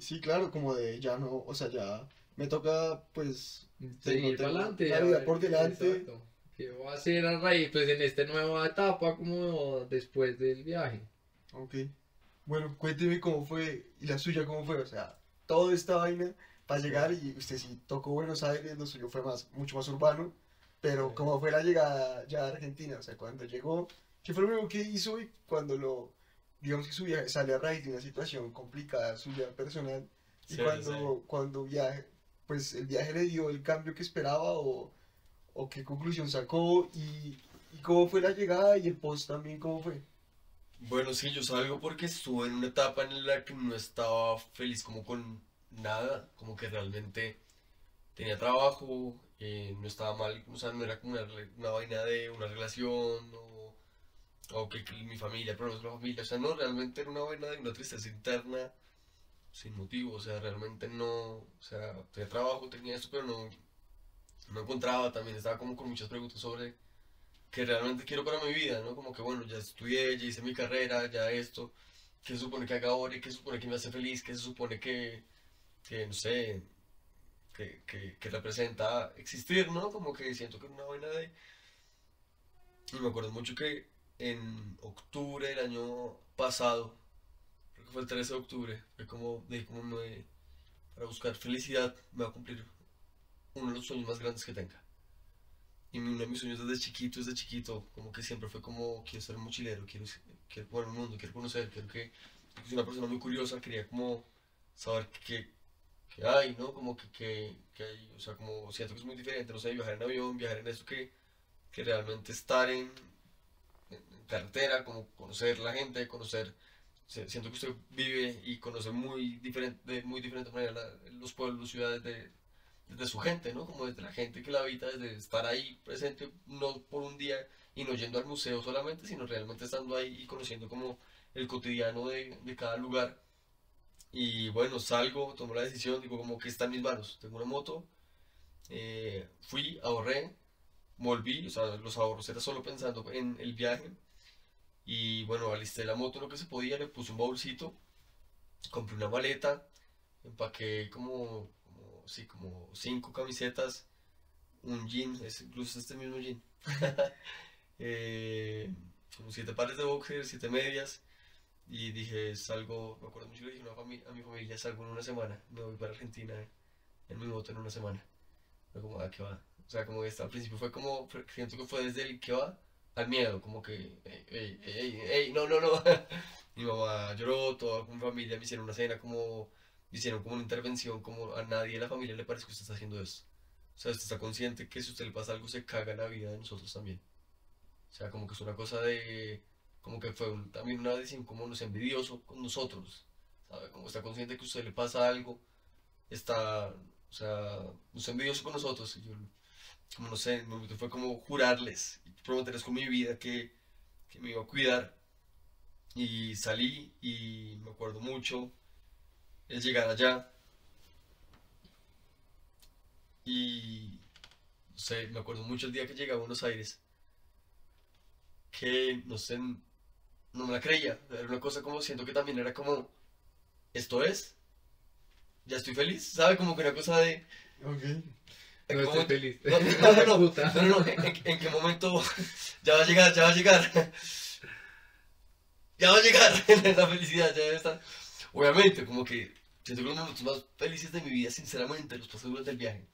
S2: Sí, claro, como de ya no, o sea, ya me toca pues
S4: Seguir
S2: tengo
S4: para adelante.
S2: la vida por delante.
S4: exacto. ¿Qué voy a hacer a raíz? Pues en esta nueva etapa, como después del viaje.
S2: Ok. Bueno, cuénteme cómo fue y la suya cómo fue, o sea, toda esta vaina para llegar y usted sí tocó Buenos Aires, lo suyo fue más, mucho más urbano, pero
S4: Sí.
S2: cómo fue la llegada ya a Argentina, o sea, cuando llegó, ¿qué fue lo primero que hizo y cuando lo, digamos que su viaje sale a raíz de una situación complicada suya personal y
S3: Sí,
S2: cuando, cuando viaje, pues el viaje le dio el cambio que esperaba o, o qué conclusión sacó y, y cómo fue la llegada y el post también cómo fue?
S3: Bueno, sí, yo salgo porque estuve en una etapa en la que no estaba feliz como con nada, como que realmente tenía trabajo, eh, no estaba mal, o sea, no era como una, una vaina de una relación o, o que, que mi familia, con la familia, o sea, no, realmente era una vaina de una tristeza interna sin motivo, o sea, realmente no, o sea, tenía trabajo, tenía eso, pero no, no encontraba, también estaba como con muchas preguntas sobre que realmente quiero para mi vida, ¿no? Como que bueno, ya estudié, ya hice mi carrera, ya esto, ¿qué se supone que haga ahora y qué se supone que me hace feliz? ¿Qué se supone que, que no sé, que, que, que representa existir, ¿no? Como que siento que es una vaina de... Y me acuerdo mucho que en octubre del año pasado, creo que fue el 13 de octubre, fue como, de como me, para buscar felicidad, me va a cumplir uno de los sueños más grandes que tenga. Y uno de mis sueños desde chiquito, desde chiquito, como que siempre fue como, quiero ser mochilero, quiero, quiero por el mundo, quiero conocer, quiero que, soy una persona muy curiosa, quería como saber qué, qué hay, ¿no? Como que, que, que hay, o sea, como siento que es muy diferente, no sé, viajar en avión, viajar en esto, que, que realmente estar en carretera, como conocer la gente, conocer, siento que usted vive y conoce muy diferente, de muy diferente manera la- los pueblos, ciudades de, desde su gente, ¿no? Como desde la gente que la habita, desde estar ahí presente, no por un día y no yendo al museo solamente, sino realmente estando ahí y conociendo como el cotidiano de, de cada lugar. Y bueno, salgo, tomo la decisión, digo como que está en mis manos, tengo una moto, eh, fui, ahorré, volví, o sea, los ahorros era solo pensando en el viaje. Y bueno, alisté la moto lo que se podía, le puse un bolsito, compré una maleta, empaqué como, como, sí, como cinco camisetas, un jean, es incluso este mismo jean, eh, como siete pares de boxers, siete medias, y dije, salgo, me acuerdo mucho, le dije a, una fami- a mi familia, salgo en una semana, me voy para Argentina en mi moto en una semana. Fue como, ah, ¿qué va? O sea, como que hasta al principio fue como, siento que fue desde el ¿qué va? Al miedo, como que, ey, ey, ey, ey, no, no, no. Mi mamá lloró, toda mi familia me hicieron una cena como, me hicieron como una intervención, como a nadie de la familia le parece que usted está haciendo eso. O sea, usted está consciente que si usted le pasa algo se caga la vida de nosotros también. O sea, como que es una cosa de, como que fue un- también una decisión como nos envidioso con nosotros. ¿Sabe? Como está consciente que a usted le pasa algo, está, o sea, no es envidioso con nosotros. Y yo, como no sé, en momento fue como jurarles, prometerles con mi vida que, me iba a cuidar. Y salí y me acuerdo mucho el llegar allá. Y no sé, me acuerdo mucho el día que llegué a Buenos Aires. Que no sé, no me la creía. Era una cosa como siento que también era como, ¿esto es? ¿Ya estoy feliz? ¿Sabe? Como que una cosa de. ¿En
S4: No estoy feliz.
S3: no, no, no, no,
S4: Puta.
S3: no, no, no, ¿En, en- qué momento ya va a llegar, ya va a llegar? Ya va a llegar la felicidad, ya debe estar. Obviamente, como que siento que los momentos más felices de mi vida, sinceramente, los pasé durante el viaje.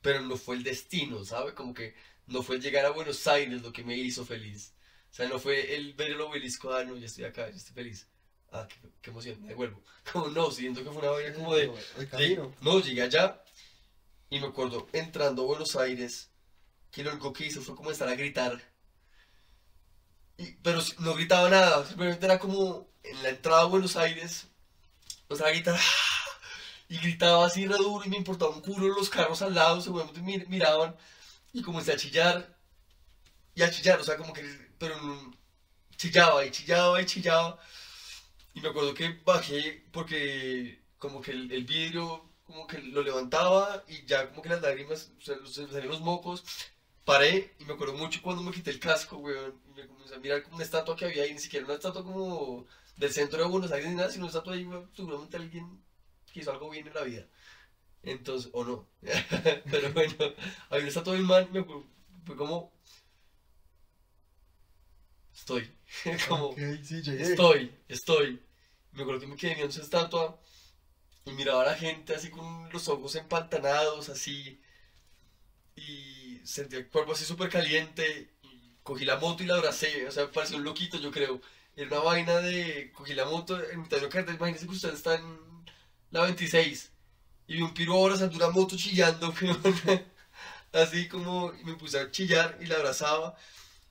S3: Pero no fue el destino, ¿sabe? Como que no fue el llegar a Buenos Aires lo que me hizo feliz. O sea, no fue el ver el obelisco, ah, no, ya estoy acá, ya estoy feliz. Ah, qué, qué emoción, me devuelvo. Como no, siento que fue una vaina como de...
S2: El camino.
S3: no, llegué allá y me acuerdo entrando a Buenos Aires que lo único que hice fue comenzar a gritar. Pero no gritaba nada, simplemente era como en la entrada a Buenos Aires, comenzaba a gritar "Ah", y gritaba así re duro y me importaba un culo los carros al lado, seguramente mir- miraban y comencé a chillar y a chillar, o sea, como que, pero chillaba y chillaba y chillaba. Y me acuerdo que bajé porque como que el vidrio como que lo levantaba y ya como que las lágrimas, o sea, se me salían los mocos paré y me acuerdo mucho cuando me quité el casco, weón. Y me comencé a mirar como una estatua que había ahí, ni siquiera una estatua como del centro de Buenos Aires ni nada, sino una estatua ahí, weón. Seguramente alguien que hizo algo bien en la vida. Entonces, o no. Pero bueno, había una estatua un man, me acuerdo, fue como. Estoy. como.
S2: Ok, sí.
S3: Estoy, estoy. Me acuerdo que me quedé viendo esa estatua y miraba a la gente así con los ojos empantanados, así. Y sentía el cuerpo así súper caliente. Cogí la moto y la abracé. O sea, me pareció un loquito, yo creo. Era una vaina de. Cogí la moto en mitad de carretera. Imagínense que usted está en la 26 y vi un piro abrazando una moto chillando. Así como y me puse a chillar y la abrazaba.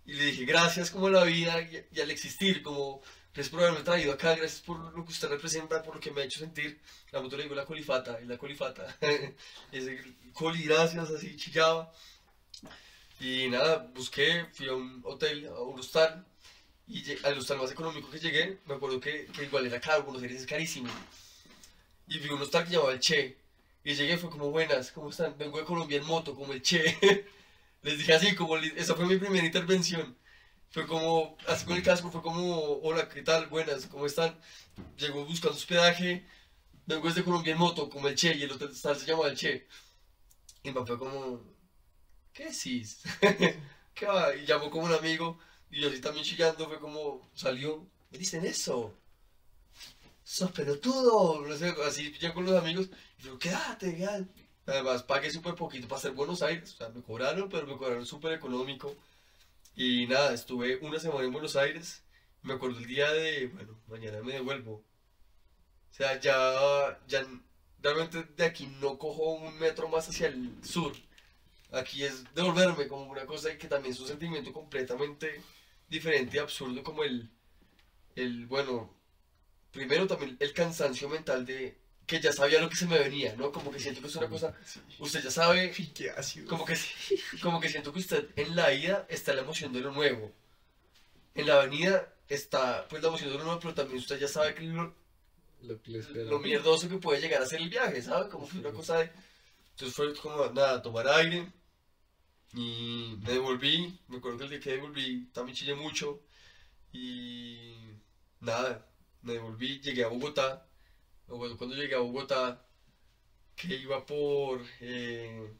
S3: Y le dije, gracias como a la vida y al existir, como gracias por haberme traído acá, gracias por lo que usted representa, por lo que me ha hecho sentir. La moto le digo la colifata, y la colifata. y ese coli, gracias, así chillaba. Y nada, busqué, fui a un hotel, a un hostal, y al hostal más económico que llegué, me acuerdo que, que igual era caro, Buenos Aires es carísimo. Y vi un hostal que llamaba el Che. Y llegué, fue como, buenas, ¿cómo están? Vengo de Colombia en moto, como el Che. Les dije así, como, esa fue mi primera intervención. Fue como, así con el casco, fue como, hola, ¿qué tal? Buenas, ¿cómo están? Llegó buscando hospedaje, vengo desde Colombia en moto, como el Che, y el hotel se llamaba el Che. Y mi papá fue como, ¿qué decís? ¿Qué va? Y llamó como un amigo, y yo así también chillando, fue como, salió, me dicen eso. Sos pelotudo, no sé, así ya con los amigos, y yo, quédate, quédate. Además, pagué súper poquito para hacer Buenos Aires, o sea, me cobraron, pero me cobraron súper económico. Y nada, estuve una semana en Buenos Aires, me acuerdo el día de, bueno, mañana me devuelvo. O sea, ya, ya, realmente de aquí no cojo un metro más hacia el sur. Aquí es devolverme como una cosa que también es un sentimiento completamente diferente y absurdo como el, el, bueno, primero también el cansancio mental de que ya sabía lo que se me venía, ¿no? Como que siento que es una cosa,
S2: Sí.
S3: usted ya sabe,
S2: Uy, qué ácido.
S3: como que, como que siento que usted en la ida está la emoción de lo nuevo. En la avenida está pues la emoción de lo nuevo, pero también usted ya sabe que lo,
S4: Lo que
S3: lo mierdoso que puede llegar a ser el viaje, ¿sabe? Como que una cosa de... Entonces fue como, nada, tomar aire. Y me devolví, me acuerdo que el día que devolví también chillé mucho. Y nada, me devolví, llegué a Bogotá. Cuando llegué a Bogotá, que iba por... eh,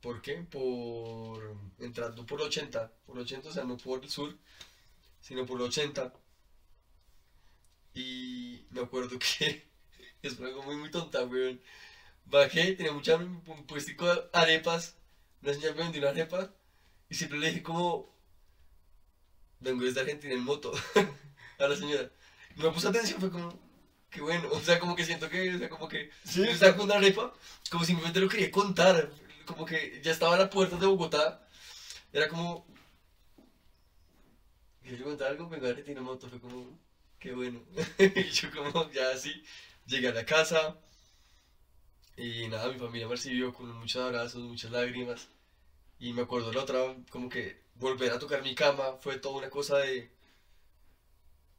S3: ¿Por qué? Por... Entrando por 80, por 80, o sea, no por el sur, sino por 80. Y me acuerdo que es algo muy, muy tonta, weón. Bajé, tenía mucha un puestico arepas. Una señora me vendió una arepa. Y siempre le dije como, vengo desde Argentina en moto a la señora. Y me puso atención, fue como, qué bueno. O sea, como que siento que, o sea, como que
S2: Sí,
S3: yo estaba con una arepa, como simplemente lo quería contar. Como que ya estaba a la puerta de Bogotá. Era como, ¿quieres contar algo? Vengo de Argentina en moto. Fue como, qué bueno. y yo como, ya así, llegué a la casa. Y nada, mi familia me recibió con muchos abrazos, muchas lágrimas. Y me acuerdo la otra, como que volver a tocar mi cama fue toda una cosa de...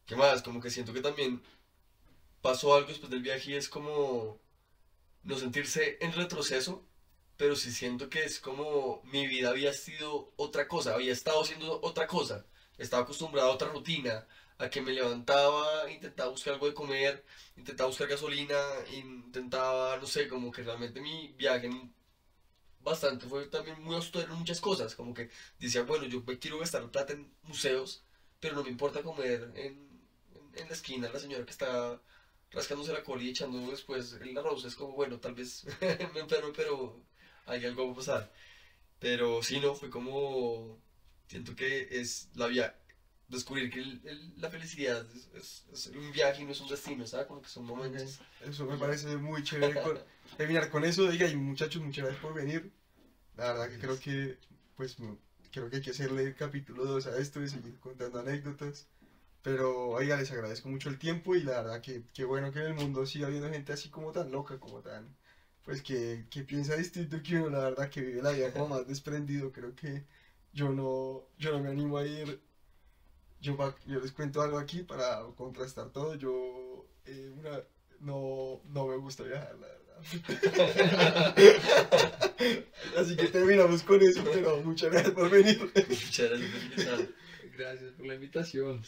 S3: ¿Qué más? Como que siento que también pasó algo después del viaje y es como no sentirse en retroceso, pero sí siento que es como mi vida había sido otra cosa, había estado haciendo otra cosa. Estaba acostumbrado a otra rutina, a que me levantaba, intentaba buscar algo de comer, intentaba buscar gasolina, intentaba, no sé, como que realmente mi viaje bastante fue también muy austero en muchas cosas, como que decía, bueno, yo quiero gastar plata en museos, pero no me importa comer en, en, en la esquina la señora que está rascándose la cola y echando después el arroz, es como, bueno, tal vez me enfermo, pero hay algo va a pasar. Pero sí, no, fue como, siento que es la vía, descubrir que el- el- la felicidad es, es- es un viaje y no es un destino, ¿sabes? Como que son momentos.
S2: Eso me parece muy chévere con- terminar con eso. Diga, y muchachos, muchas gracias por venir. La verdad que creo que, pues, creo que hay que hacerle capítulo 2 a esto y seguir contando anécdotas. Pero, oiga, les agradezco mucho el tiempo y la verdad que qué bueno que en el mundo siga habiendo gente así como tan loca, como tan, pues, que, que piensa distinto que uno, la verdad que vive la vida como más desprendido. Creo que yo no, yo no me animo a ir. Yo, yo les cuento algo aquí para contrastar todo. Yo, eh, una, no, no me gusta viajar, la verdad. Así que terminamos con eso, pero muchas gracias por venir.
S3: Muchas gracias por.
S4: Gracias por la invitación.